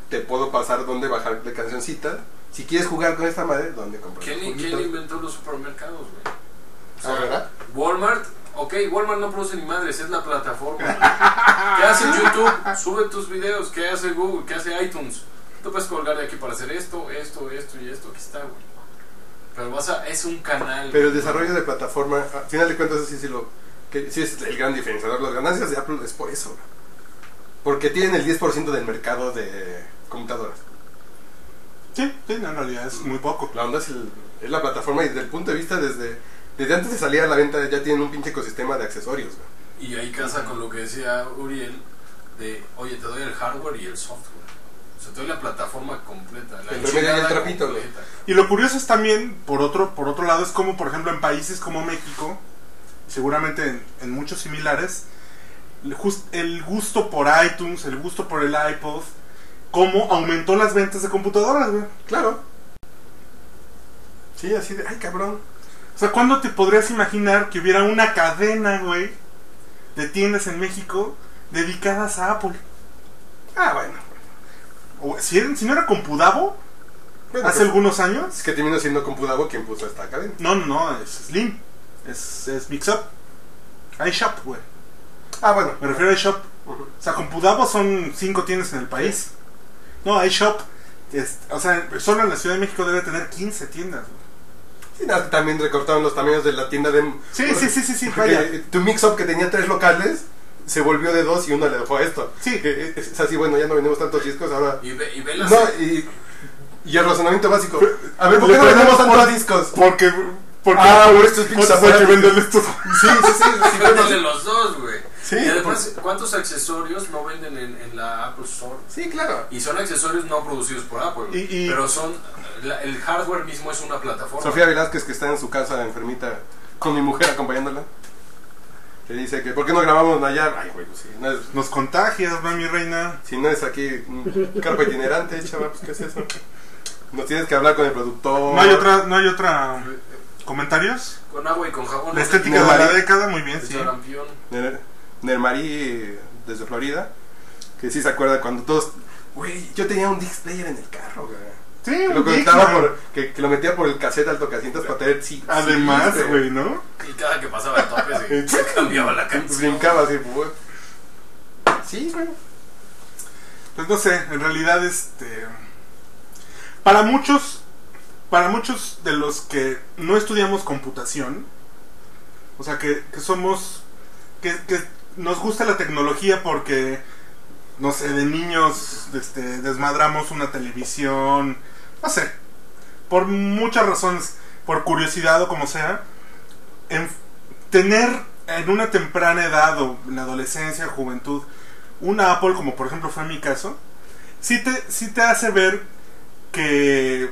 te puedo pasar dónde bajar de cancioncita. Si quieres jugar con esta madre, ¿dónde comprar? ¿Quién, quién inventó los supermercados, güey? O Ah, ¿verdad? Walmart, ok, Walmart no produce ni madres, es la plataforma. ¿Qué hace YouTube? Sube tus videos. ¿Qué hace Google? ¿Qué hace iTunes? Tú puedes colgar de aquí para hacer esto, esto, esto y esto. Aquí está, güey. Pero vas a, es un canal. Pero el desarrollo de plataforma, al final de cuentas, sí, sí, lo, que, sí es el gran diferenciador. Las ganancias de Apple es por eso. Porque tienen el 10% del mercado de computadoras. Sí, sí, no, en realidad es muy poco. La onda es, el- es la plataforma y desde el punto de vista, desde, desde antes de salir a la venta, ya tienen un pinche ecosistema de accesorios. güey. Y ahí casa con lo que decía Uriel de, oye, te doy el hardware y el software. O sea, te doy la plataforma completa. La El trapito, completa. Y lo curioso es también, por otro, por otro lado, es como, por ejemplo, en países como México, seguramente en, en muchos similares, el, jus- el gusto por iTunes, el gusto por el iPod, cómo aumentó las ventas de computadoras, güey. Claro. Sí, así de, ay cabrón. O sea, ¿cuándo te podrías imaginar que hubiera una cadena, güey, de tiendas en México dedicadas a Apple? Ah, bueno. O, si, era- si no era Compudavo, Bueno, hace algunos años, Es que terminó siendo Compudavo quien puso esta cadena. no, no, no, es Slim, es, es Mix Up, iShop, güey. Ah, bueno. Me refiero a iShop. O sea, Compudavo son cinco tiendas en el país. No, iShop, es- o sea, solo en la Ciudad de México debe tener 15 tiendas. güey. Sí, nada, también recortaron los tamaños de la tienda de... Sí, sí, sí, sí, sí, vaya. tu mix-up que tenía tres locales se volvió de dos y uno le dejó a esto. Sí. Que es así, bueno, ya no vendemos tantos discos, ahora... Y ve, y ve las... No, y, y el razonamiento básico. A ver, ¿por qué no vendemos tantos por- discos? Porque, porque Ah, por estos pinches hay que venderle estos. Sí, sí, sí. sí, Véndele sí, los dos, güey. Sí, y además, ¿cuántos accesorios no venden en, en la Apple Store? Sí, claro. Y son accesorios no producidos por Apple. Y- y- pero son... la- el hardware mismo es una plataforma. Sofía Velázquez, que está en su casa enfermita, con mi mujer acompañándola, que dice que, ¿por qué no grabamos allá? Ay, güey, pues sí, no es, Nos contagias, va mi reina. si no es aquí un carpa itinerante, chava, pues ¿qué es eso? Nos tienes que hablar con el productor. No hay otra, no hay otra. ¿Comentarios? Con agua y con jabón. La estética de la década, muy bien, sí. Ner- Nermarí, desde Florida, que sí se acuerda cuando todos... Güey, yo tenía un disc player en el carro, güey. Sí, Que lo conectaba por, que, que lo metía por el cassette al tocasientos para tener sí, Además, sí, güey, ¿no? Y cada que pasaba el tope se, se cambiaba la canción. Brincaba así, güey. Sí, güey. Pues no sé, en realidad este para muchos para muchos de los que no estudiamos computación, o sea que, que somos que, que nos gusta la tecnología porque no sé, de niños este, desmadramos una televisión, no sé, por muchas razones, por curiosidad o como sea, en tener en una temprana edad o en la adolescencia, juventud, una Apple, como por ejemplo fue mi caso, sí te, sí te hace ver que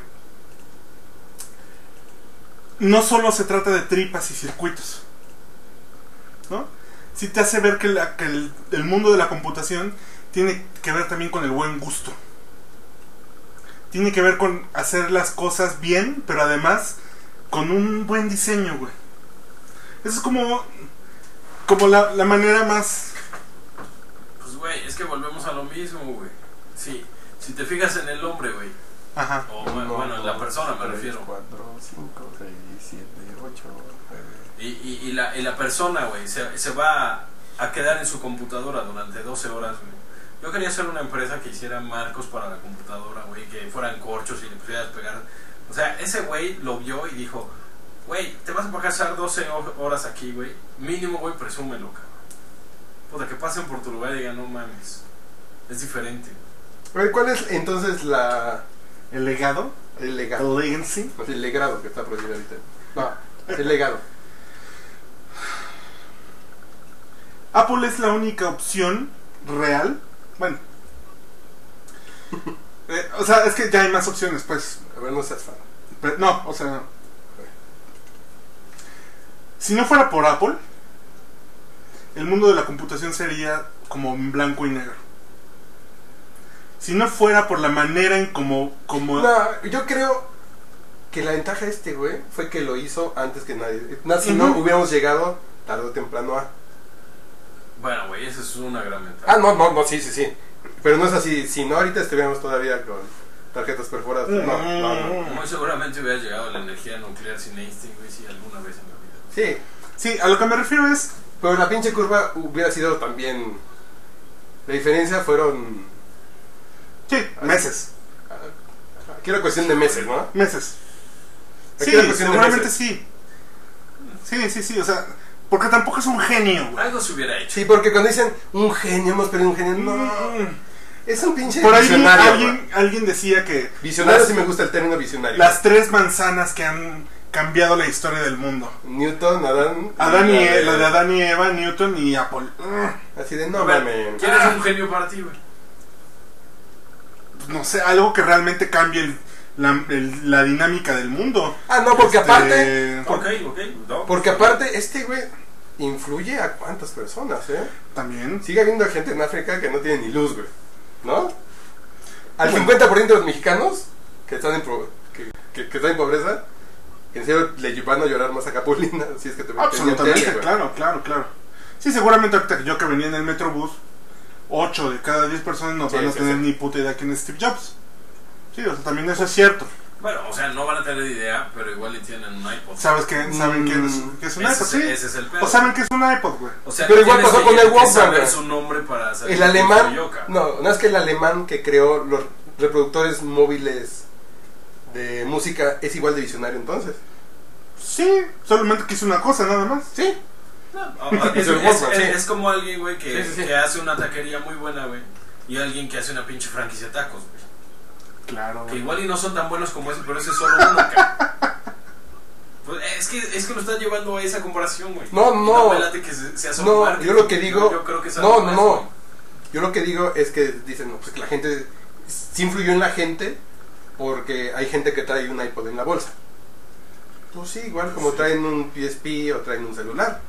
no solo se trata de tripas y circuitos, ¿no? Sí te hace ver que, el mundo de la computación tiene que ver también con el buen gusto. Tiene que ver con hacer las cosas bien, pero además con un buen diseño, güey. Eso es como, como la, la manera más Pues, güey, es que volvemos a lo mismo, güey. Sí, si te fijas en el hombre, güey. Ajá. O bueno, bueno, en la persona me refiero. 4, 5, 6, 7, 8, 9. Y, y, y la, y la persona, güey, se, se va a, a quedar en su computadora durante 12 horas, güey. Yo quería hacer una empresa que hiciera marcos para la computadora, güey, que fueran corchos y le pudieras pegar. O sea, ese güey lo vio y dijo, güey, te vas a pasar 12 ho- horas aquí, güey. Mínimo, güey, presúmelo, cabrón. Puta, que pasen por tu lugar y digan, no mames. Es diferente. Ver, ¿cuál es entonces la, El legado, el legado? el legacy. El legrado que está prohibido ahorita. No, el legado. Apple es la única opción real. Bueno. Eh, o sea, es que ya hay más opciones, pues. A ver, no seas fan. Pero- no, o sea. Si no fuera por Apple, el mundo de la computación sería como en blanco y negro. Si no fuera por la manera en como... como No, yo creo que la ventaja de este güey fue que lo hizo antes que nadie. Na- Si no, hubiéramos llegado tarde o temprano a. Bueno, güey, esa es una gran ventaja. Ah, no, no, no, sí, sí, sí. Pero no es así. Si no, ahorita estuviéramos todavía con tarjetas perforadas. No, no, no. Muy seguramente hubiera llegado la energía nuclear sin Einstein, güey, sí, alguna vez en la vida. Sí, Sí, a lo que me refiero es. pero la pinche curva hubiera sido también. La diferencia fueron. Sí, meses. Aquí era cuestión de meses, ¿no? Meses. Aquí Sí, era cuestión de seguramente sí. Sí, sí, sí, o sea, porque tampoco es un genio, güey. Algo se hubiera hecho. Sí, porque cuando dicen un genio, hemos perdido un genio, no. Mm. Es un pinche Por ahí alguien, alguien decía que Visionario las, sí me gusta el término visionario. las tres manzanas que han cambiado la historia del mundo. Newton, Adán. Adán y, de- la de Adán y Eva, Newton y Apple. Mm, Así de A no ver, mames. ¿Quién es un genio para ti, güey? No sé, algo que realmente cambie el- la, el- la dinámica del mundo. Ah, no, porque Este, aparte. Ok, ok. no. Porque aparte, este güey influye a cuántas personas, ¿eh? También. Sigue habiendo gente en África que no tiene ni luz, güey. ¿No? Al Bueno. 50% de los mexicanos que están en, pro- que, que- que están en pobreza, en serio le van a llorar más a Capulina si es que te Absolutamente, tele, claro, claro, claro. Sí, seguramente ahorita que yo que venía en el Metrobús, 8 de cada 10 personas no Sí, van a sí, tener sí. ni puta idea quién es Steve Jobs. Sí, o sea, también eso es cierto. Bueno, o sea, no van a tener idea, pero igual y tienen un iPod. ¿Sabes qué? ¿Saben es, Mm, qué es un ese, iPod? es, Sí. ese es el pedo. O saben qué es un iPod, güey. O sea, Pero igual pasó que- con el que Walkman, güey. su nombre para saber El alemán, no, no es que el alemán que creó los reproductores móviles de música es igual de visionario entonces. Sí, solamente que hizo una cosa, nada más. Sí, No, o- o- es, Es es- es- es como alguien, güey, que, Sí, sí, sí. que hace una taquería muy buena, güey. Y alguien que hace una pinche franquicia de tacos, güey. Claro. Que igual y no son tan buenos como ese, pero ese es solo uno. Pues es que, es que lo estás llevando a esa comparación, güey. No, no. que se- No, marketing. yo lo que digo- Yo creo que no, no, no. Yo lo que digo es que dicen, no, pues que la gente sí influyó en la gente porque hay gente que trae un iPod en la bolsa. Pues sí, igual como Sí. traen un PSP o traen un celular.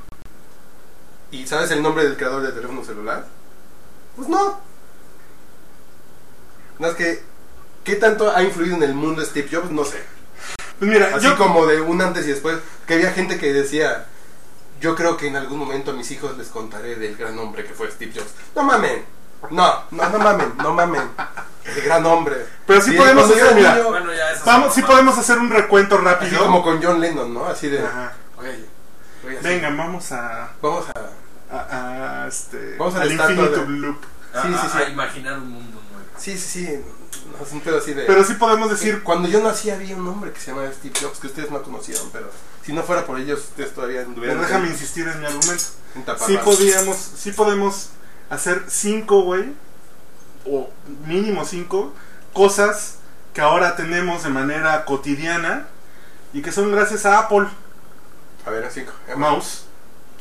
¿Y sabes el nombre del creador del teléfono celular? Pues no. No es que, ¿qué tanto ha influido en el mundo Steve Jobs? No sé. Pues mira, Así yo como de un antes y después, que había gente que decía, yo creo que en algún momento a mis hijos les contaré del gran hombre que fue Steve Jobs. No mamen, no, no, no mamen, no mamen. El gran hombre. Pero sí Y podemos hacer, mira, niño, Bueno, ya vamos, sí podemos hacer un recuento así rápido. como con John Lennon, ¿no? Así de, Ajá. así, Venga, vamos a, vamos a... a, a, este, Vamos al Infinitum de- Loop. A- Sí, sí, a- sí. a imaginar un mundo nuevo. Sí, sí, sí, es un pedo así de... Pero sí podemos decir, Cuando yo nací había un hombre que se llamaba Steve Jobs que ustedes no conocieron, pero si no fuera por ellos, ustedes todavía pero anduvieran déjame insistir en mi argumento. Sí podíamos, sí podemos hacer cinco, güey, o mínimo cinco cosas que ahora tenemos de manera cotidiana y que son gracias a Apple A ver, cinco. Mouse.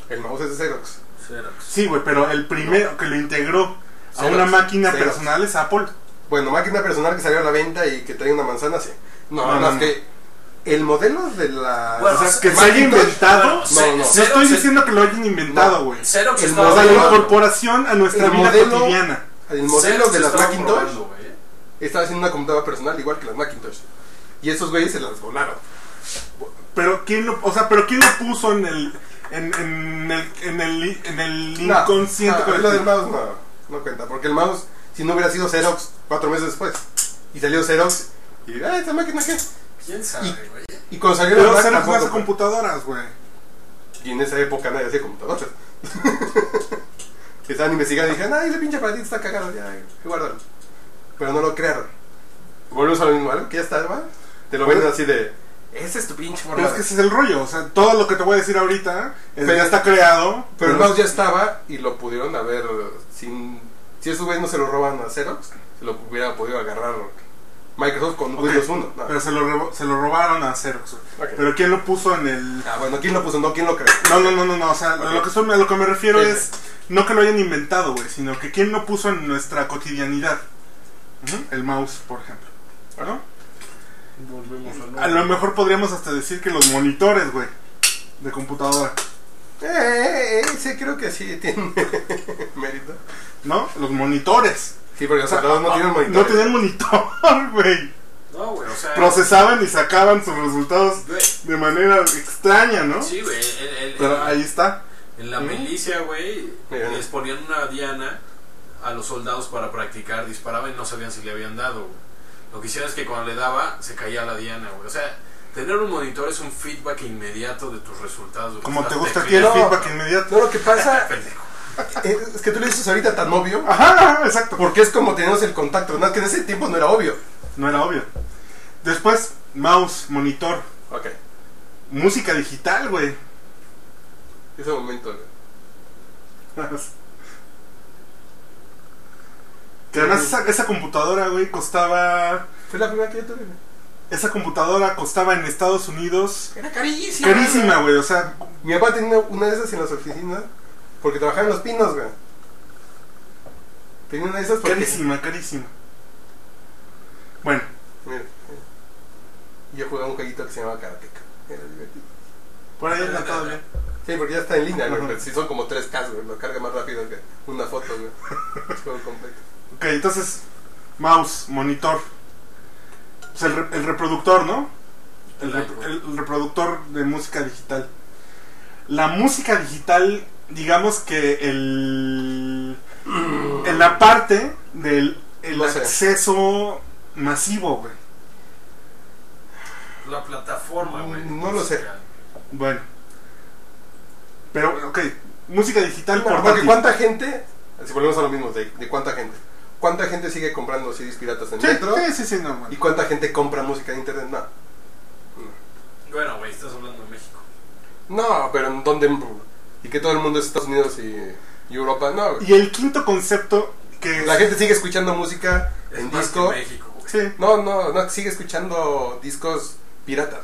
El mouse es de Xerox. Xerox. Sí, güey, pero el primero que lo integró a una máquina Xerox. personal es Apple. Bueno, máquina personal que salió a la venta y que trae una manzana, sí. No, No, no, no, es no. que el modelo de la... Bueno, o sea, que se haya inventado. bueno, no, no. No estoy es- diciendo que lo hayan inventado, No. güey. Xerox El estaba O sea, la modelo- probando. incorporación a nuestra El vida modelo- cotidiana. el modelo de las Macintosh probando, estaba haciendo una computadora personal igual que las Macintosh. Y esos güeyes se las volaron. Pero quién lo, o sea, pero quién lo puso en el en, en el en el en el No, inconsciente no, lo del mouse no, no cuenta. Porque el mouse, si no hubiera sido Xerox cuatro meses después. Y salió Xerox y, ah, esta máquina qué. ¿Quién sabe, güey? Y cuando salió Pero la Xerox hace computadoras, güey. Y en esa época nadie hacía computadoras. Estaban investigando y dijeron, ay, ese pinche aparatito está cagado, ya, guárdalo. Pero no lo crearon. Volvemos a lo mismo, algo que ya estaba, te lo venden así de, ese es tu pinche forma. Pero es que de-". ese es el rollo, o sea, todo lo que te voy a decir ahorita es- Pero- ya está creado, Pero el mouse ya estaba y lo pudieron haber, sin... Si esos güeyes no se lo roban a Xerox, se lo hubiera podido agarrar Microsoft con Ok, Windows 1. No. pero se lo, se lo robaron a Xerox. güey. Ok. Pero quién lo puso en el Ah, bueno, ¿quién lo puso? No, ¿quién lo creó? No, no, no, no, no, o sea, lo que estoy- a lo que me refiero Sí, es no que lo hayan inventado, güey, sino que quién lo puso en nuestra cotidianidad. El mouse, por ejemplo. ¿No? Volvemos A lo mejor podríamos hasta decir que los monitores, güey, de computadora, Eh, eh, eh, sí, creo que sí tiene mérito. ¿no? Los monitores. Sí, porque O los sea, soldados no tienen No monitores. tienen monitor, güey. No, güey, o sea. Procesaban y sacaban sus resultados de manera extraña, ¿no? Sí, güey. Pero el- ahí está. En la ¿Mm? milicia, güey, les ponían una diana a los soldados para practicar, disparaban y no sabían si le habían dado, güey. Lo que hicieron es que cuando le daba, se caía la diana, güey. O sea, tener un monitor es un feedback inmediato de tus resultados. Como te gusta el tecleando. feedback inmediato. No, lo que pasa es que tú le dices ahorita tan obvio. Ajá, exacto. Porque es como tenemos el contacto. No, es que en ese tiempo no era obvio. No era obvio. Después, mouse, monitor, Ok. música digital, güey. Ese momento, güey. Que además esa, esa computadora, güey, costaba... Fue la primera que yo tuve. güey. Esa computadora costaba en Estados Unidos Era carísima. carísima, güey. O sea, Mi papá tenía una de esas en las oficinas. Porque trabajaba en los pinos, güey. Tenía una de esas porque. carísima, carísima. Bueno, Mira, mira. Yo jugaba un jueguito que se llamaba Karateka. Era divertido. por ahí anda todavía. Sí, porque ya está en línea, güey. Pero si son como 3K, güey. Lo carga más rápido que una foto, güey. Es juego completo. Ok, entonces, mouse, monitor. Pues el, re- el reproductor, ¿no? El, iPod. el- reproductor de música digital. La música digital, digamos que el. En la parte del el No sé. acceso masivo, güey. La plataforma, güey. No lo sé. Bueno. Pero, ok, música digital Porque portátil. ¿cuánta gente? Si volvemos a lo mismo, de, de cuánta gente. ¿Cuánta gente sigue comprando CDs piratas en Sí, metro? sí, sí, sí, normal. ¿Y cuánta gente compra música en internet? No. Bueno, güey, estás hablando de México. No, pero ¿en dónde? Y que todo el mundo es Estados Unidos y, y Europa. No, güey. Y el quinto concepto que La gente sigue escuchando música Es en más disco. que México, güey. Sí, No, no, no, sigue escuchando discos piratas.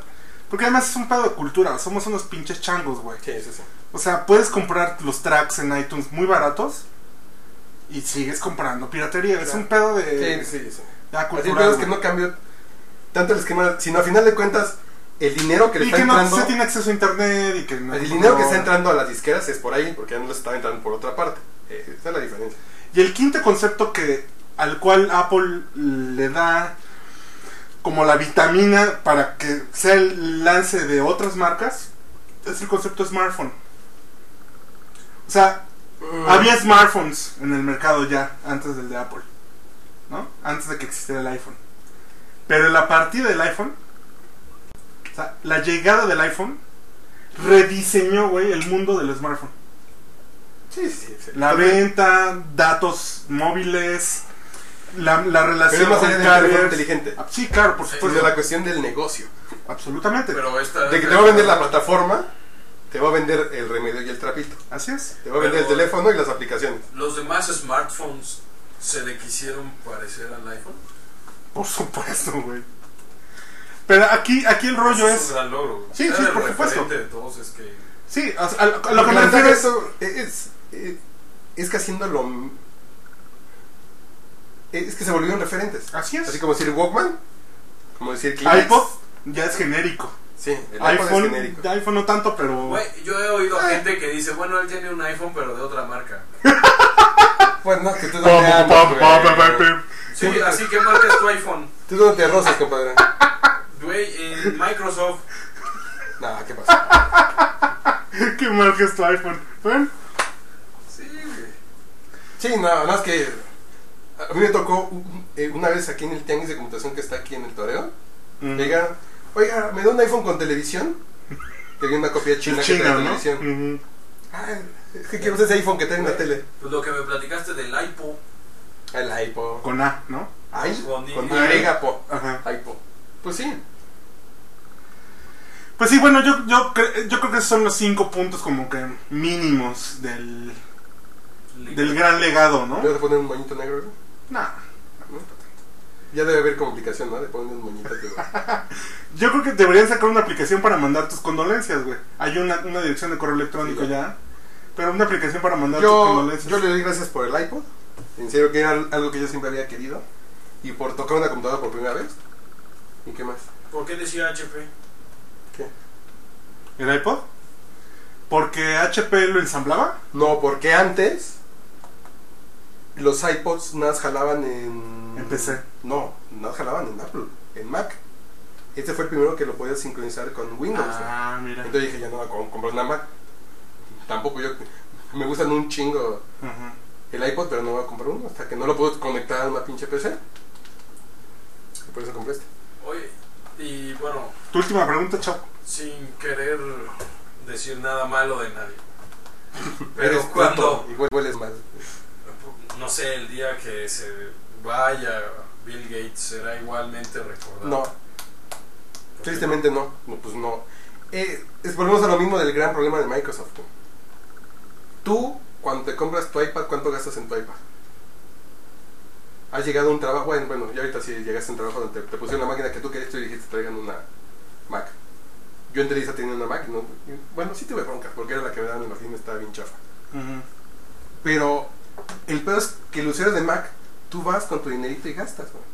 porque además es un pedo de cultura, somos unos pinches changos, güey. Sí, sí, sí. O sea, puedes comprar los tracks en iTunes muy baratos y sigues comprando piratería. Es un pedo de, Sí, sí, sí. cultural, pedo es que no cambió tanto el esquema, sino a final de cuentas, el dinero que le y está que no entrando. se tiene acceso a internet y que no, El dinero que está entrando a las disqueras es por ahí, porque ya no les está entrando por otra parte. Eh, esa es la diferencia. Y el quinto concepto que al cual Apple le da como la vitamina para que sea el lance de otras marcas es el concepto smartphone. O sea, había smartphones en el mercado ya antes del de Apple, ¿no? Antes de que existiera el iPhone. Pero la partida del iPhone, o sea, la llegada del iPhone rediseñó, güey, el mundo del smartphone. Sí, sí, sí. La venta, datos móviles, la, la Pero relación es más con allá del teléfono carriers. inteligente. Ah, Sí, claro, por Sí, Pues supuesto. de la cuestión del negocio. Absolutamente. Pero esta. De que te va a vender la plataforma, te va a vender el remedio y el trapito. Así es. Te va a vender el teléfono y las aplicaciones. Los demás smartphones se le quisieron parecer al iPhone. Por supuesto, güey. Pero aquí, aquí el rollo es. un gran logro. güey. Sí, Era sí, el por supuesto. referente de todos es que. Sí, a, lo- a lo que me refiero es. eso es, es, es que haciéndolo. Es que se volvieron referentes. Así es. Así como decir Walkman, como decir Kleenex. iPod ya es genérico. Sí, el iPod iPhone, es genérico. iPhone no tanto, pero. Güey, yo he oído Eh. gente que dice, bueno, él tiene un iPhone, pero de otra marca. Pues no, que tú no te amas. Sí, así que marca es tu iPhone. Tú no te rozas, compadre. Güey, en Microsoft. Nah, ¿qué pasa? ¿Qué marca es tu iPhone? Bueno, Sí, güey. Sí, no, nada más que a mí me tocó eh, una vez aquí en el tianguis de computación que está aquí en el Toreo. mm, Llega, oiga, ¿me da un iPhone con televisión? Que viene una copia china, es que trae ¿no? televisión. Ujú. Ah, es que quiero usar ese iPhone que trae una tele. Pues lo que me platicaste del iPod. El iPod. Con A, ¿no? Ay, Con con. Y, po. Ajá. Pues sí. Pues sí, bueno, yo, yo, cre- yo creo que esos son los cinco puntos como que mínimos del, del gran legado, ¿no? ¿Le vas a poner un moñito negro? güey? Nah. Ya debe haber complicación, ¿no? De poner un moñito. Yo creo que deberían sacar una aplicación para mandar tus condolencias, güey. Hay una, una dirección de correo electrónico Sí, ya. Pero una aplicación para mandar tus Yo, condolencias. yo le doy gracias por el iPod. En serio que era algo que yo siempre había querido. Y por tocar una computadora por primera vez. ¿Y qué más? ¿Por qué decía HP? ¿Qué? ¿El iPod? Porque HP lo ensamblaba. No, porque antes los iPods nada más jalaban en... En PC. No, nada jalaban en Apple. en Mac. Este fue el primero que lo podías sincronizar con Windows. Ah, mira. Entonces dije, ya no voy a com- comprar una Mac. Tampoco yo. Me gustan un chingo el iPod, pero no voy a comprar uno hasta que no lo puedo conectar a una pinche PC. Y por eso compré este. Oye, y bueno, Tu última pregunta, chao. sin querer decir nada malo de nadie. Pero Eres cuando, Igual hueles mal. No sé, el día que se vaya Bill Gates será igualmente recordado. No, tristemente no. No, pues no. Eh, es, volvemos a lo mismo del gran problema de Microsoft. Tú, cuando te compras tu iPad, ¿cuánto gastas en tu iPad? Has llegado a un trabajo, bueno, bueno, ya ahorita sí llegaste a un trabajo donde te, te pusieron la máquina que tú querías y dijiste traigan una Mac. Yo en Televisa tenía una Mac, y no, y, bueno, sí tuve broncas, porque era la que me daban en la oficina, estaba bien chafa. Pero el peor es que el usuario de Mac, tú vas con tu dinerito y gastas, güey.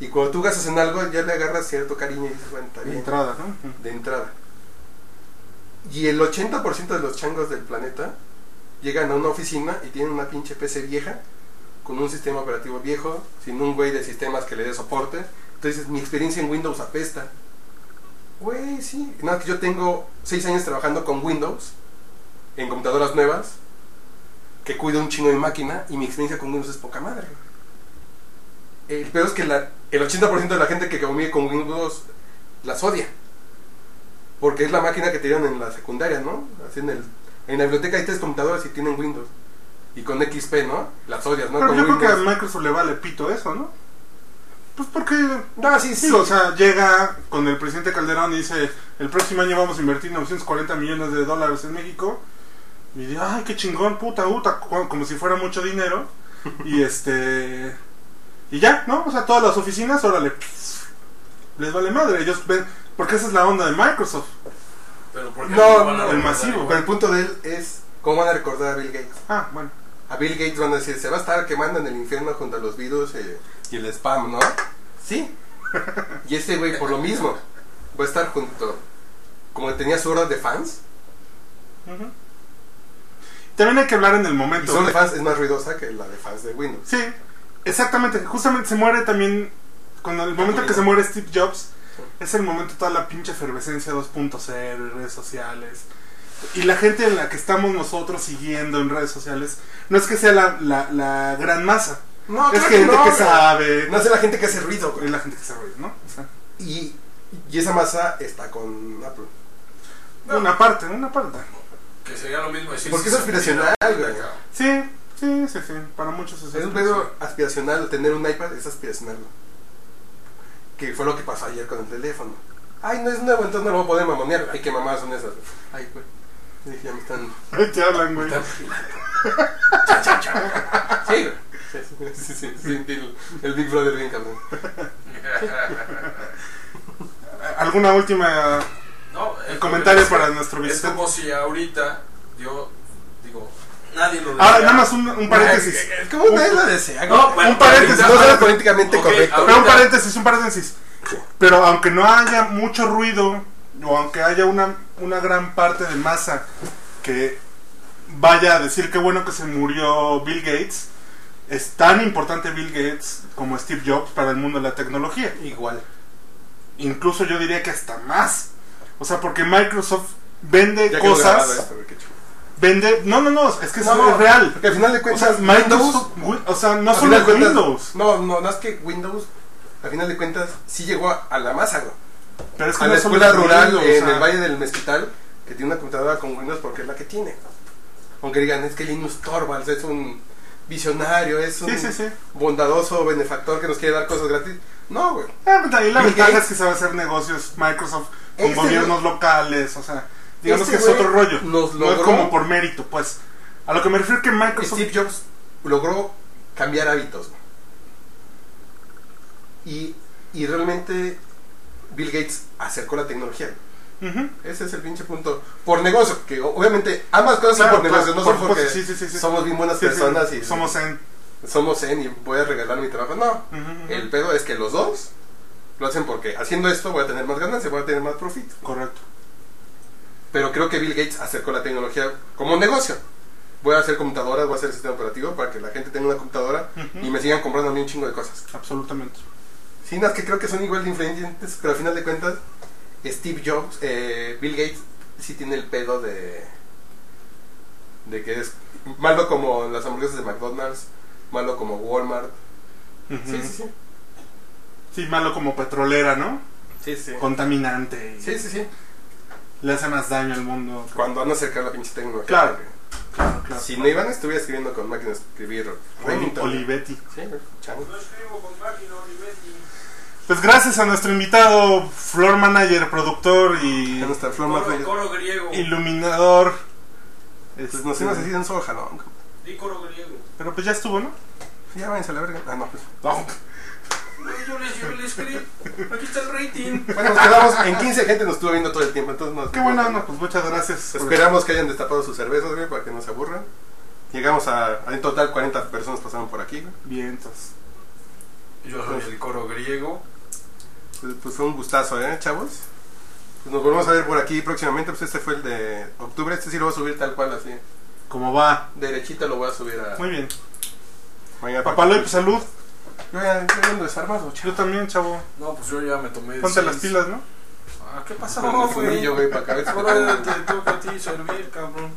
Y cuando tú gastas en algo, ya le agarras cierto cariño y dices, bueno, está De bien. entrada, ¿no? De entrada. Y el 80% de los changos del planeta llegan a una oficina y tienen una pinche PC vieja, con un sistema operativo viejo, sin un güey de sistemas que le dé soporte. Entonces, mi experiencia en Windows apesta. Güey, sí. Nada, que yo tengo 6 años trabajando con Windows, en computadoras nuevas, que cuido un chingo de mi máquina, y mi experiencia con Windows es poca madre. El peor es que la- el 80% de la gente que convive con Windows las odia. Porque es la máquina que te dieron en la secundaria, ¿no? Así en, el, en la biblioteca hay tres computadoras y tienen Windows. Y con XP, ¿no? Las odias, ¿no? Pero con yo creo que a. Microsoft le vale pito eso, ¿no? Pues porque, No, sí, sí. o sea, llega con el presidente Calderón y dice, el próximo año vamos a invertir 940 millones de dólares en México. Y dice, ay, qué chingón, puta, puta, como si fuera mucho dinero. Y este... Y ya, ¿no? O sea, todas las oficinas, órale, les vale madre. Ellos ven, porque esa es la onda de Microsoft. Pero ¿por qué No, el masivo? Pero el punto de él es cómo van a recordar a Bill Gates. Ah, bueno. A Bill Gates van a decir, se va a estar quemando en el infierno junto a los virus eh, y el spam, ¿no? Sí. Y este güey, por lo mismo, va a estar junto. Como tenía su hora de fans, Ujú. También hay que hablar en el momento. hora de fans es más ruidosa que la de fans de Windows. Sí, exactamente. Justamente se muere también. Cuando el momento que se muere Steve Jobs, es el momento de toda la pinche efervescencia 2.0 y redes sociales. Y la gente en la que estamos nosotros siguiendo en redes sociales, no es que sea la, la, la gran masa. No, es claro gente no, que pero sabe. No es la gente que hace ruido, güey. Es la gente que sabe, ¿no? O sea, Y, y esa masa está con Apple. una parte, una parte. Que sería lo mismo decir. Porque si es aspiracional, güey. Sí, sí, sí, sí. Para muchos es Es un pedo aspiracional, tener un iPad es aspiracional. Que fue lo que pasó ayer con el teléfono. Ay, no es nuevo, entonces no lo voy a poder mamonear. Ay, qué mamadas son esas. Ay, güey. Dije, ya me están. Ay, te hablan, güey. me están. Cha, cha, cha. Sí, güey. Sí, sí, sí, sí, sí, el, el Big Brother bien cabrón. ¿Alguna última El eh, comentario es para nuestro Es visitante. como si ahorita yo digo, nadie lo Ahora, diría. nada más un, un paréntesis. Es como nadie lo desea. No, bueno, un paréntesis, ahorita- no será políticamente correcto. ahorita- Pero un paréntesis, un paréntesis. Pero aunque no haya mucho ruido, o aunque haya una, una gran parte de masa que vaya a decir qué bueno que se murió Bill Gates, es tan importante Bill Gates como Steve Jobs para el mundo de la tecnología. Igual. Incluso yo diría que hasta más. O sea, porque Microsoft vende Ya cosas, esto, vende... No, no, no, es que eso No, es real. Porque al final de O cuentas, sea, Microsoft, Wi- o sea, no solo es cuentas- Windows, No, no, no es que Windows, al final de cuentas, sí llegó a, a la masa, güey. pero es que A no la escuela es rural Windows, en o sea, el Valle del Mezquital, que tiene una computadora con Windows porque es la que tiene. Aunque digan, es que Linus Torvalds es un visionario, es un Sí, sí, sí. bondadoso benefactor que nos quiere dar cosas gratis. No, güey. Pues ahí la Bill ventaja Gates. es que sabe hacer negocios Microsoft con Este gobiernos locales, o sea, digamos Este que es otro rollo. nos No es como por mérito, pues. A lo que me refiero que Microsoft Steve Jobs logró cambiar hábitos. güey. Y, y realmente Bill Gates acercó la tecnología. güey. Ese es el pinche punto. Por negocio, que obviamente ambas cosas Claro, son por negocio, no son porque supuesto, sí, sí, sí, sí. somos bien buenas personas y somos en somos zen y voy a regalar mi trabajo. No, el pedo es que los dos lo hacen porque haciendo esto voy a tener más ganancias, voy a tener más profit. correcto. Pero creo que Bill Gates acercó la tecnología como negocio. Voy a hacer computadoras, voy a hacer sistema operativo para que la gente tenga una computadora y me sigan comprando a mí un chingo de cosas. Absolutamente. Sí, no, es que creo que son igual de influyentes, pero al final de cuentas, Steve Jobs, eh, Bill Gates, sí tiene el pedo de. de que es malo como las hamburguesas de McDonald's, malo como Walmart. Ujú. Sí, sí, sí. Sí, malo como petrolera, ¿no? Sí, sí. Contaminante. y Sí, sí, sí. Le hace más daño al mundo. Cuando van a acercar la pinche tecnología. Claro. Claro, claro. Si no iban, estuviera escribiendo con máquinas de escribir. Remington. Olivetti. Sí, chango. No escribo con máquina, Olivetti. Pues gracias a nuestro invitado, floor manager, productor y Ya no está Flor más Coro, de- coro griego. iluminador. Pues Este, nos íbamos a decir un solo jalón. Di coro griego. Pero pues ya estuvo, ¿no? Ya váyanse a la verga. Ah, no, pues. No. Yo les llevé el script. Aquí está el rating. Bueno, nos quedamos en 15 gente nos estuvo viendo todo el tiempo, entonces nos Qué buena onda, pues muchas gracias. Esperamos que hayan destapado sus cervezas, güey, para que no se aburran. Llegamos a, a- en total 40 personas pasaron por aquí, güey. Vientos. Yo soy el coro griego. Pues, pues fue un gustazo, ¿eh, chavos? Pues nos volvemos a ver por aquí próximamente, pues este fue el de octubre, este sí lo voy a subir tal cual, así. ¿Cómo va? Derechito lo voy a subir a... Muy bien. mañana. Papaloy, pues salud. Yo ya, yo ya ando desarmado, chavo. Yo también, chavo. No, pues yo ya me tomé. Ponte seis. las pilas, ¿no? Ah, ¿qué pasó, Con el fumillo, güey, para acabar. Ahora te toca a ti servir, cabrón.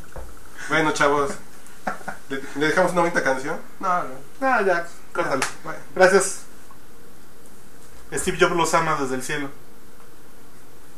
Bueno, chavos. ¿Le, le dejamos una bonita canción? No, no. Ah, ya, córtalo. Bueno. Gracias. Steve Jobs los ama desde el cielo.